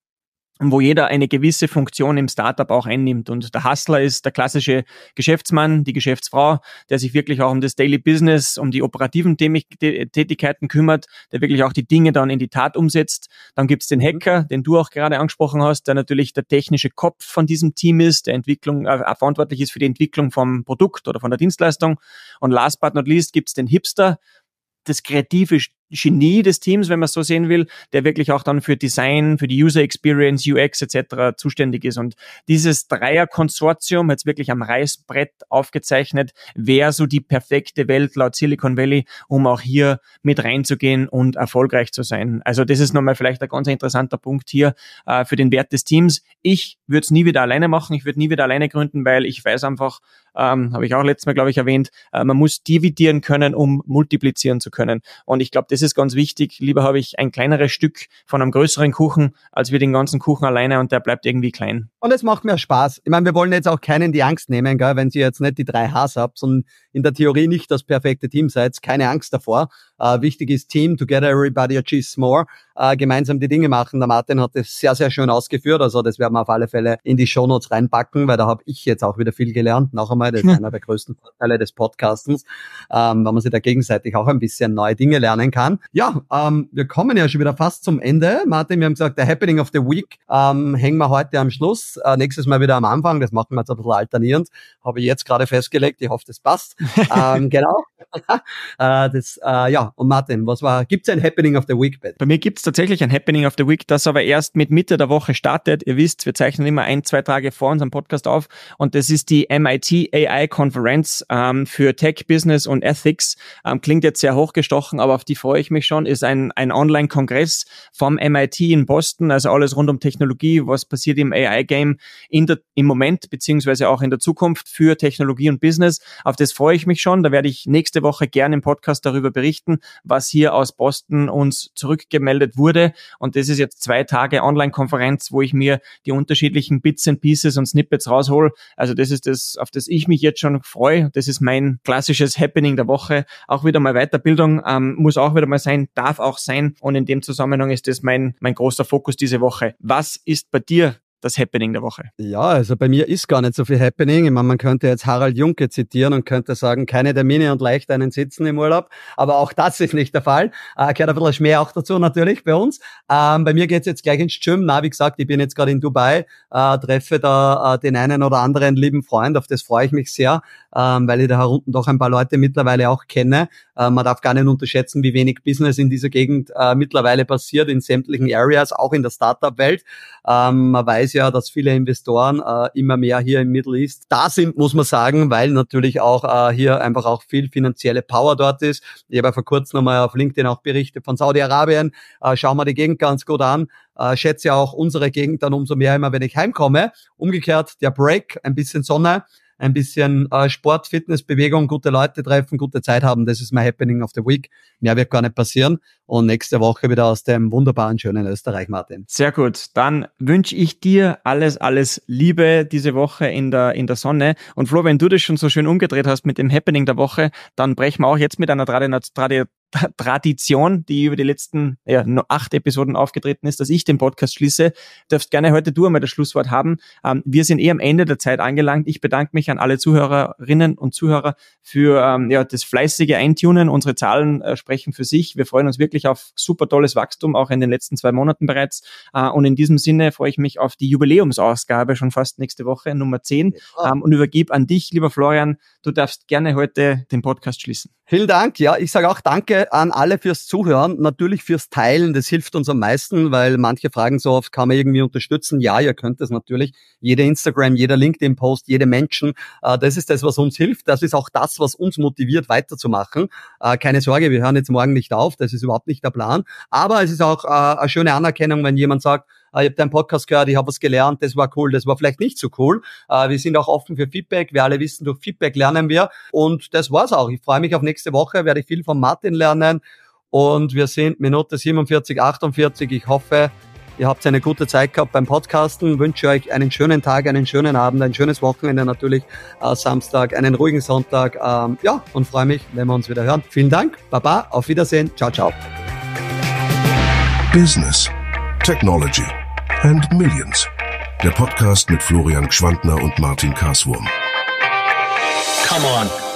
wo jeder eine gewisse Funktion im Startup auch einnimmt. Und der Hustler ist der klassische Geschäftsmann, die Geschäftsfrau, der sich wirklich auch um das Daily Business, um die operativen Tätigkeiten kümmert, der wirklich auch die Dinge dann in die Tat umsetzt. Dann gibt's den Hacker, den du auch gerade angesprochen hast, der natürlich der technische Kopf von diesem Team ist, der Entwicklung äh, verantwortlich ist für die Entwicklung vom Produkt oder von der Dienstleistung. Und last but not least gibt's den Hipster, das kreative Genie des Teams, wenn man es so sehen will, der wirklich auch dann für Design, für die User Experience, UX etc. zuständig ist. Und dieses Dreier-Konsortium, jetzt wirklich am Reißbrett aufgezeichnet, wäre so die perfekte Welt laut Silicon Valley, um auch hier mit reinzugehen und erfolgreich zu sein. Also das ist nochmal vielleicht ein ganz interessanter Punkt hier äh, für den Wert des Teams. Ich würde es nie wieder alleine machen, ich würde nie wieder alleine gründen, weil ich weiß einfach, ähm, habe ich auch letztes Mal, glaube ich, erwähnt, äh, man muss dividieren können, um multiplizieren zu können. Und ich glaube, das ist ganz wichtig. Lieber habe ich ein kleineres Stück von einem größeren Kuchen, als wir den ganzen Kuchen alleine und der bleibt irgendwie klein. Und es macht mir Spaß. Ich meine, wir wollen jetzt auch keinen die Angst nehmen, gell, wenn Sie jetzt nicht die drei Hs habt und in der Theorie nicht das perfekte Team seid, keine Angst davor. Äh, wichtig ist Team, together everybody achieves more. Äh, gemeinsam die Dinge machen. Der Martin hat das sehr, sehr schön ausgeführt. Also das werden wir auf alle Fälle in die Shownotes reinpacken, weil da habe ich jetzt auch wieder viel gelernt. Noch einmal, das ist einer der größten Vorteile des Podcastens, ähm, weil man sich da gegenseitig auch ein bisschen neue Dinge lernen kann. Ja, ähm, wir kommen ja schon wieder fast zum Ende. Martin, wir haben gesagt, der Happening of the Week ähm, hängen wir heute am Schluss. Äh, nächstes Mal wieder am Anfang. Das machen wir jetzt ein bisschen alternierend. Habe ich jetzt gerade festgelegt. Ich hoffe, das passt. ähm, genau. äh, das, äh, ja, und Martin, was war, gibt es ein Happening of the Week? Bei mir gibt es tatsächlich ein Happening of the Week, das aber erst mit Mitte der Woche startet. Ihr wisst, wir zeichnen immer ein, zwei Tage vor unserem Podcast auf und das ist die MIT AI Konferenz ähm, für Tech, Business und Ethics. Ähm, klingt jetzt sehr hochgestochen, aber auf die freue ich mich schon. Ist ein, ein Online-Kongress vom MIT in Boston, also alles rund um Technologie, was passiert im AI-Game in der, im Moment beziehungsweise auch in der Zukunft für Technologie und Business. Auf das freue ich mich schon. Da werde ich nächste Woche gerne im Podcast darüber berichten, was hier aus Boston uns zurückgemeldet wurde. Und das ist jetzt zwei Tage Online-Konferenz, wo ich mir die unterschiedlichen Bits and Pieces und Snippets raushol. Also das ist das, auf das ich mich jetzt schon freue. Das ist mein klassisches Happening der Woche. Auch wieder mal Weiterbildung ähm, muss auch wieder mal sein, darf auch sein. Und in dem Zusammenhang ist das mein, mein großer Fokus diese Woche. Was ist bei dir das Happening der Woche? Ja, also bei mir ist gar nicht so viel Happening. Ich meine, man könnte jetzt Harald Junke zitieren und könnte sagen, keine Termine und leicht einen Sitzen im Urlaub. Aber auch das ist nicht der Fall. Äh, gehört ein bisschen Schmäh auch dazu natürlich bei uns. Ähm, bei mir geht's jetzt gleich ins Gym. Na, wie gesagt, ich bin jetzt gerade in Dubai, äh, treffe da äh, den einen oder anderen lieben Freund. Auf das freue ich mich sehr, ähm, weil ich da unten doch ein paar Leute mittlerweile auch kenne. Äh, man darf gar nicht unterschätzen, wie wenig Business in dieser Gegend äh, mittlerweile passiert, in sämtlichen Areas, auch in der Startup-Welt. Ähm, man weiß ja, dass viele Investoren äh, immer mehr hier im Middle East da sind, muss man sagen, weil natürlich auch äh, hier einfach auch viel finanzielle Power dort ist. Ich habe ja vor kurzem nochmal auf LinkedIn auch berichtet von Saudi-Arabien. Äh, schauen wir die Gegend ganz gut an. Äh, schätze ja auch unsere Gegend dann umso mehr immer, wenn ich heimkomme. Umgekehrt der Break, ein bisschen Sonne ein bisschen äh, Sport, Fitness, Bewegung, gute Leute treffen, gute Zeit haben. Das ist mein Happening of the Week. Mehr wird gar nicht passieren. Und nächste Woche wieder aus dem wunderbaren, schönen Österreich, Martin. Sehr gut. Dann wünsche ich dir alles, alles Liebe diese Woche in der, in der Sonne. Und Flo, wenn du das schon so schön umgedreht hast mit dem Happening der Woche, dann brechen wir auch jetzt mit einer Tradition Tradition, die über die letzten ja, nur acht Episoden aufgetreten ist, dass ich den Podcast schließe. Darfst gerne heute du einmal das Schlusswort haben. Ähm, wir sind eh am Ende der Zeit angelangt. Ich bedanke mich an alle Zuhörerinnen und Zuhörer für ähm, ja, das fleißige Eintunen. Unsere Zahlen äh, sprechen für sich. Wir freuen uns wirklich auf super tolles Wachstum, auch in den letzten zwei Monaten bereits. Äh, und in diesem Sinne freue ich mich auf die Jubiläumsausgabe schon fast nächste Woche, Nummer 10. Ja. Ähm, und übergebe an dich, lieber Florian. Du darfst gerne heute den Podcast schließen. Vielen Dank. Ja, ich sage auch danke an alle fürs Zuhören, natürlich fürs Teilen. Das hilft uns am meisten, weil manche fragen so oft, kann man irgendwie unterstützen? Ja, ihr könnt es natürlich. Jeder Instagram, jeder LinkedIn-Post, jede Menschen. Äh, das ist das, was uns hilft. Das ist auch das, was uns motiviert, weiterzumachen. Äh, keine Sorge, wir hören jetzt morgen nicht auf. Das ist überhaupt nicht der Plan. Aber es ist auch äh, eine schöne Anerkennung, wenn jemand sagt, ich habe deinen Podcast gehört, ich habe was gelernt, das war cool, das war vielleicht nicht so cool. Äh, wir sind auch offen für Feedback. Wir alle wissen, durch Feedback lernen wir. Und das war's auch. Ich freue mich auf nächste Woche, werde ich viel von Martin lernen. Und wir sind Minute 47, 48. Ich hoffe, ihr habt eine gute Zeit gehabt beim Podcasten. Wünsche euch einen schönen Tag, einen schönen Abend, ein schönes Wochenende natürlich, äh, Samstag, einen ruhigen Sonntag. Ähm, ja, und freue mich, wenn wir uns wieder hören. Vielen Dank, Baba, auf Wiedersehen, ciao, ciao. Business, Technology and Millions. Der Podcast mit Florian Gschwandner und Martin Karswurm. Come on.